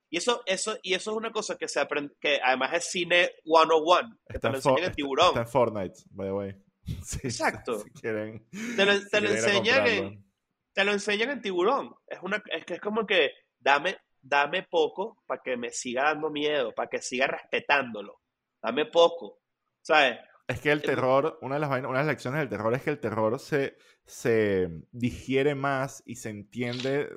Y eso, eso, y eso es una cosa que se aprende, que además es cine 101, que Está te lo enseñan en tiburón. está en Fortnite, by the way. <laughs> Sí, Exacto. Si quieren, Te lo, si te lo enseñan en, te lo enseñan en tiburón. Es, una, es que es como que dame, dame poco para que me siga dando miedo, para que siga respetándolo. Dame poco. ¿Sabes? Es que el terror, una de las vainas- una de las lecciones del terror es que el terror se, se digiere más y se entiende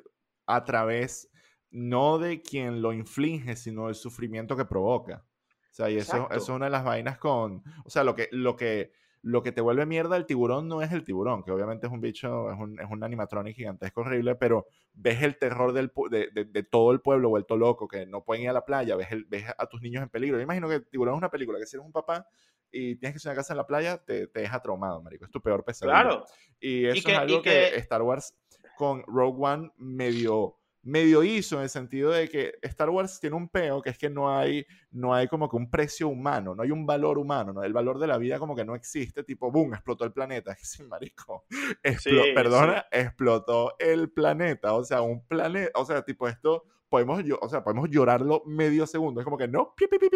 a través no de quien lo inflige, sino del sufrimiento que provoca. O sea, y eso es una de las vainas con. O sea, lo que, lo que, lo que te vuelve mierda el tiburón no es el tiburón, que obviamente es un bicho, es un, es un animatronic gigantesco horrible, pero ves el terror del, de, de- de todo el pueblo vuelto loco, que no pueden ir a la playa, ves, el- ves a tus niños en peligro. Yo imagino que el tiburón es una película que si eres un papá y tienes que ir a una casa en la playa, te, te deja traumado, marico. Es tu peor pesadilla. Claro. Y eso que- es algo que, que- Star Wars con Rogue One medio, medio hizo en el sentido de que Star Wars tiene un peo que es que no hay, no hay como que un precio humano, no hay un valor humano, ¿no? el valor de la vida como que no existe, tipo, boom, explotó el planeta. <laughs> Es que, marico, explo- Sí, perdona, explotó el planeta, o sea, un planeta, o sea, tipo esto, podemos, o sea, podemos llorarlo medio segundo, es como que no, pi, pi, pi,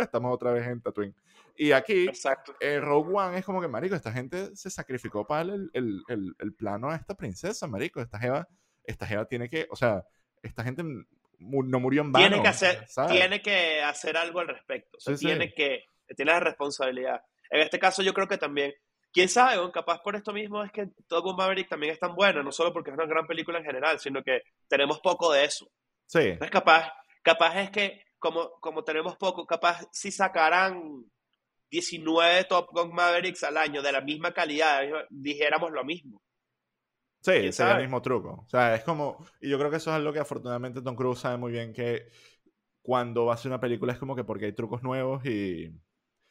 estamos otra vez en Tatooine. Y aquí, Exacto. eh, Rogue One es como que, marico, esta gente se sacrificó para el, el, el, el plano a esta princesa, marico. Esta jeva, esta jeva tiene que, o sea, esta gente mu- no murió en vano. tiene que hacer, ¿sabes? tiene que hacer algo al respecto. O sea, Sí, sí. tiene que, tiene la responsabilidad. En este caso, yo creo que también, quién sabe, bueno, capaz por esto mismo es que Top Gun Maverick también es tan buena, no solo porque es una gran película en general, sino que tenemos poco de eso. Sí, Entonces, capaz, capaz es que, como, como tenemos poco, capaz si sacaran 19 Top Gun Mavericks al año de la misma calidad, dijéramos lo mismo. Sí, ¿Quién sería el sabe? mismo truco. O sea, es como, y yo creo que eso es algo que afortunadamente Tom Cruise sabe muy bien que cuando va a hacer una película es como que porque hay trucos nuevos y...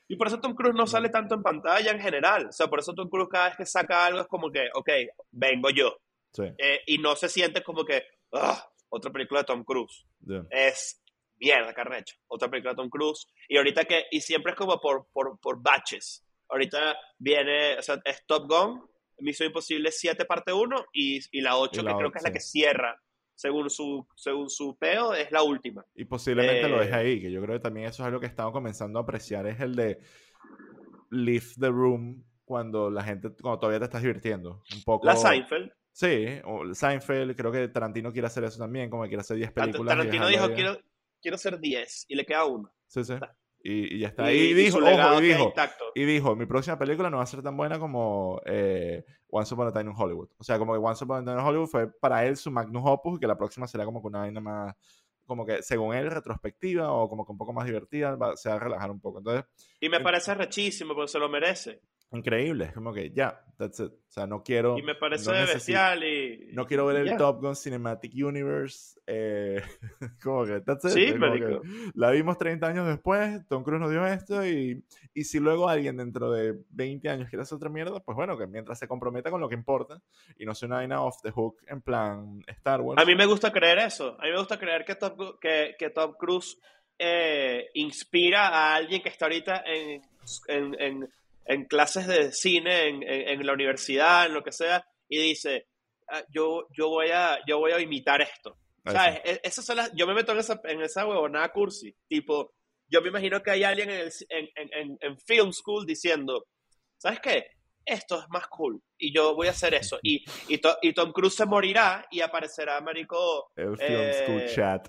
Y por eso Tom Cruise no sale tanto en pantalla en general. O sea, por eso Tom Cruise cada vez que saca algo es como que, ok, vengo yo. Sí, Eh, y no se siente como que, "Ah, otra película de Tom Cruise. yeah. Es mierda, carrecha. Otra película de Tom Cruise. Y ahorita que, y siempre es como por, por, por batches. Ahorita viene, o sea, es Top Gun, Misión Imposible 7 parte 1 y, y la 8, Y la que creo que es la que cierra. Según su, según su peo, es la última. Y posiblemente lo deje Eh, ahí, que yo creo que también eso es algo que estamos comenzando a apreciar, es el de leave the room cuando la gente, cuando todavía te estás divirtiendo. Un poco... La Seinfeld. Sí, o Seinfeld, creo que Tarantino quiere hacer eso también, como que quiere hacer 10 películas. Tarantino dijo, quiero, quiero ser 10 y le queda uno. Sí, sí. Y, y ya está. Y, Y, y dijo, legado ojo, y dijo, y dijo, mi próxima película no va a ser tan buena como eh, Once Upon a Time in Hollywood. O sea, como que Once Upon a Time in Hollywood fue para él su magnum opus y que la próxima será como que una vaina más, como que según él, retrospectiva o como que un poco más divertida, va, se va a relajar un poco. Entonces, y me parece rechísimo porque se lo merece. Increíble, es como que ya, that's it. O sea, no quiero. Y me parece no bestial y. No quiero ver el. Top Gun Cinematic Universe. eh, <laughs> como que, that's it. Sí, marico. la vimos 30 años después, Tom Cruise nos dio esto y, y si luego alguien dentro de 20 años quiere hacer otra mierda, pues bueno, que mientras se comprometa con lo que importa y no sea una vaina off the hook en plan Star Wars. A mí me gusta creer eso. A mí me gusta creer que Top, que, que Tom Cruise eh, inspira a alguien que está ahorita en, en, en- en clases de cine, en, en- en la universidad, en lo que sea, y dice, "Ah, yo, yo, voy a, yo voy a imitar esto. Ahí ¿Sabes? sí. E- Esas son las, yo me meto en esa, en esa huevonada cursi. Tipo, yo me imagino que hay alguien en, el ci- en, en, en- en film school diciendo, ¿sabes qué? Esto es más cool. Y yo voy a hacer eso. Y, y, To- y Tom Cruise se morirá y aparecerá, marico, El Film School eh, Chat.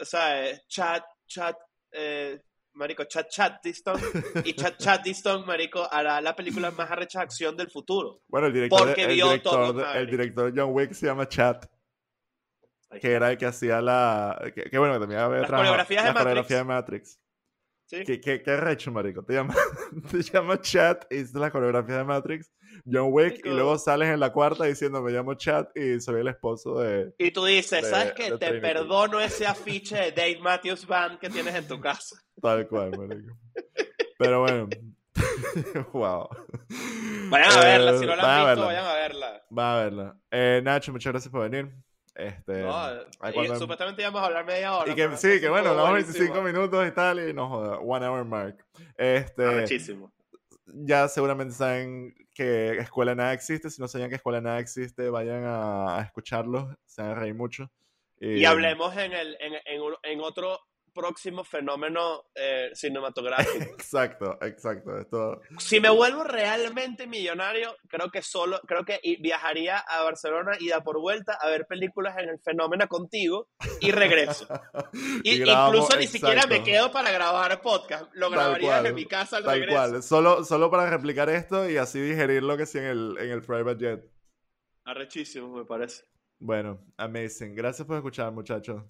o sea, eh, chat, chat, eh, marico, chat, chat, Diston. Y chat, chat, Diston, marico, hará la película más arrecha de acción del futuro. Bueno, el director, porque el, vio director, el director John Wick se llama Chat, Ahí que era el que hacía la... Que, que bueno, que también había Las coreografías de la coreografía de Matrix. ¿Sí? ¿Qué, qué, qué recho, marico? Te llama, <laughs> te llama Chat y es la coreografía de Matrix, John Wick, y luego sales en la cuarta diciendo me llamo Chat y soy el esposo de... Y tú dices, de- ¿sabes qué? Te Trinity. perdono ese afiche de Dave Matthews Band que tienes en tu casa. <laughs> Tal cual, marico. Pero bueno. <laughs> wow. Vayan a verla, Eh, si no la han visto, verla. vayan a verla. Va a verla. Eh, Nacho, muchas gracias por venir. Este, No, y cuando- supuestamente íbamos a hablar media hora. y que sí, que bueno, buenísimo. 25 minutos y tal, y no joda, one hour mark. Este, Arrechísimo. ya seguramente saben que Escuela Nada existe. Si no sabían que Escuela Nada existe, vayan a, a escucharlos. Se van a reír mucho. Y hablemos en, el, en, en, en otro próximo fenómeno eh, cinematográfico. <laughs> Exacto, exacto. Esto, si me vuelvo realmente millonario, creo que solo, creo que viajaría a Barcelona y da por vuelta a ver películas en el fenómeno contigo y regreso. <laughs> Y, Y grabamos, incluso ni siquiera me quedo para grabar podcast, lo grabaría cual, en mi casa al Tal regreso. cual. Solo, solo para replicar esto y así digerirlo que sí en el, en el private jet. Arrechísimo, me parece. Bueno, amazing. Gracias por escuchar, muchachos.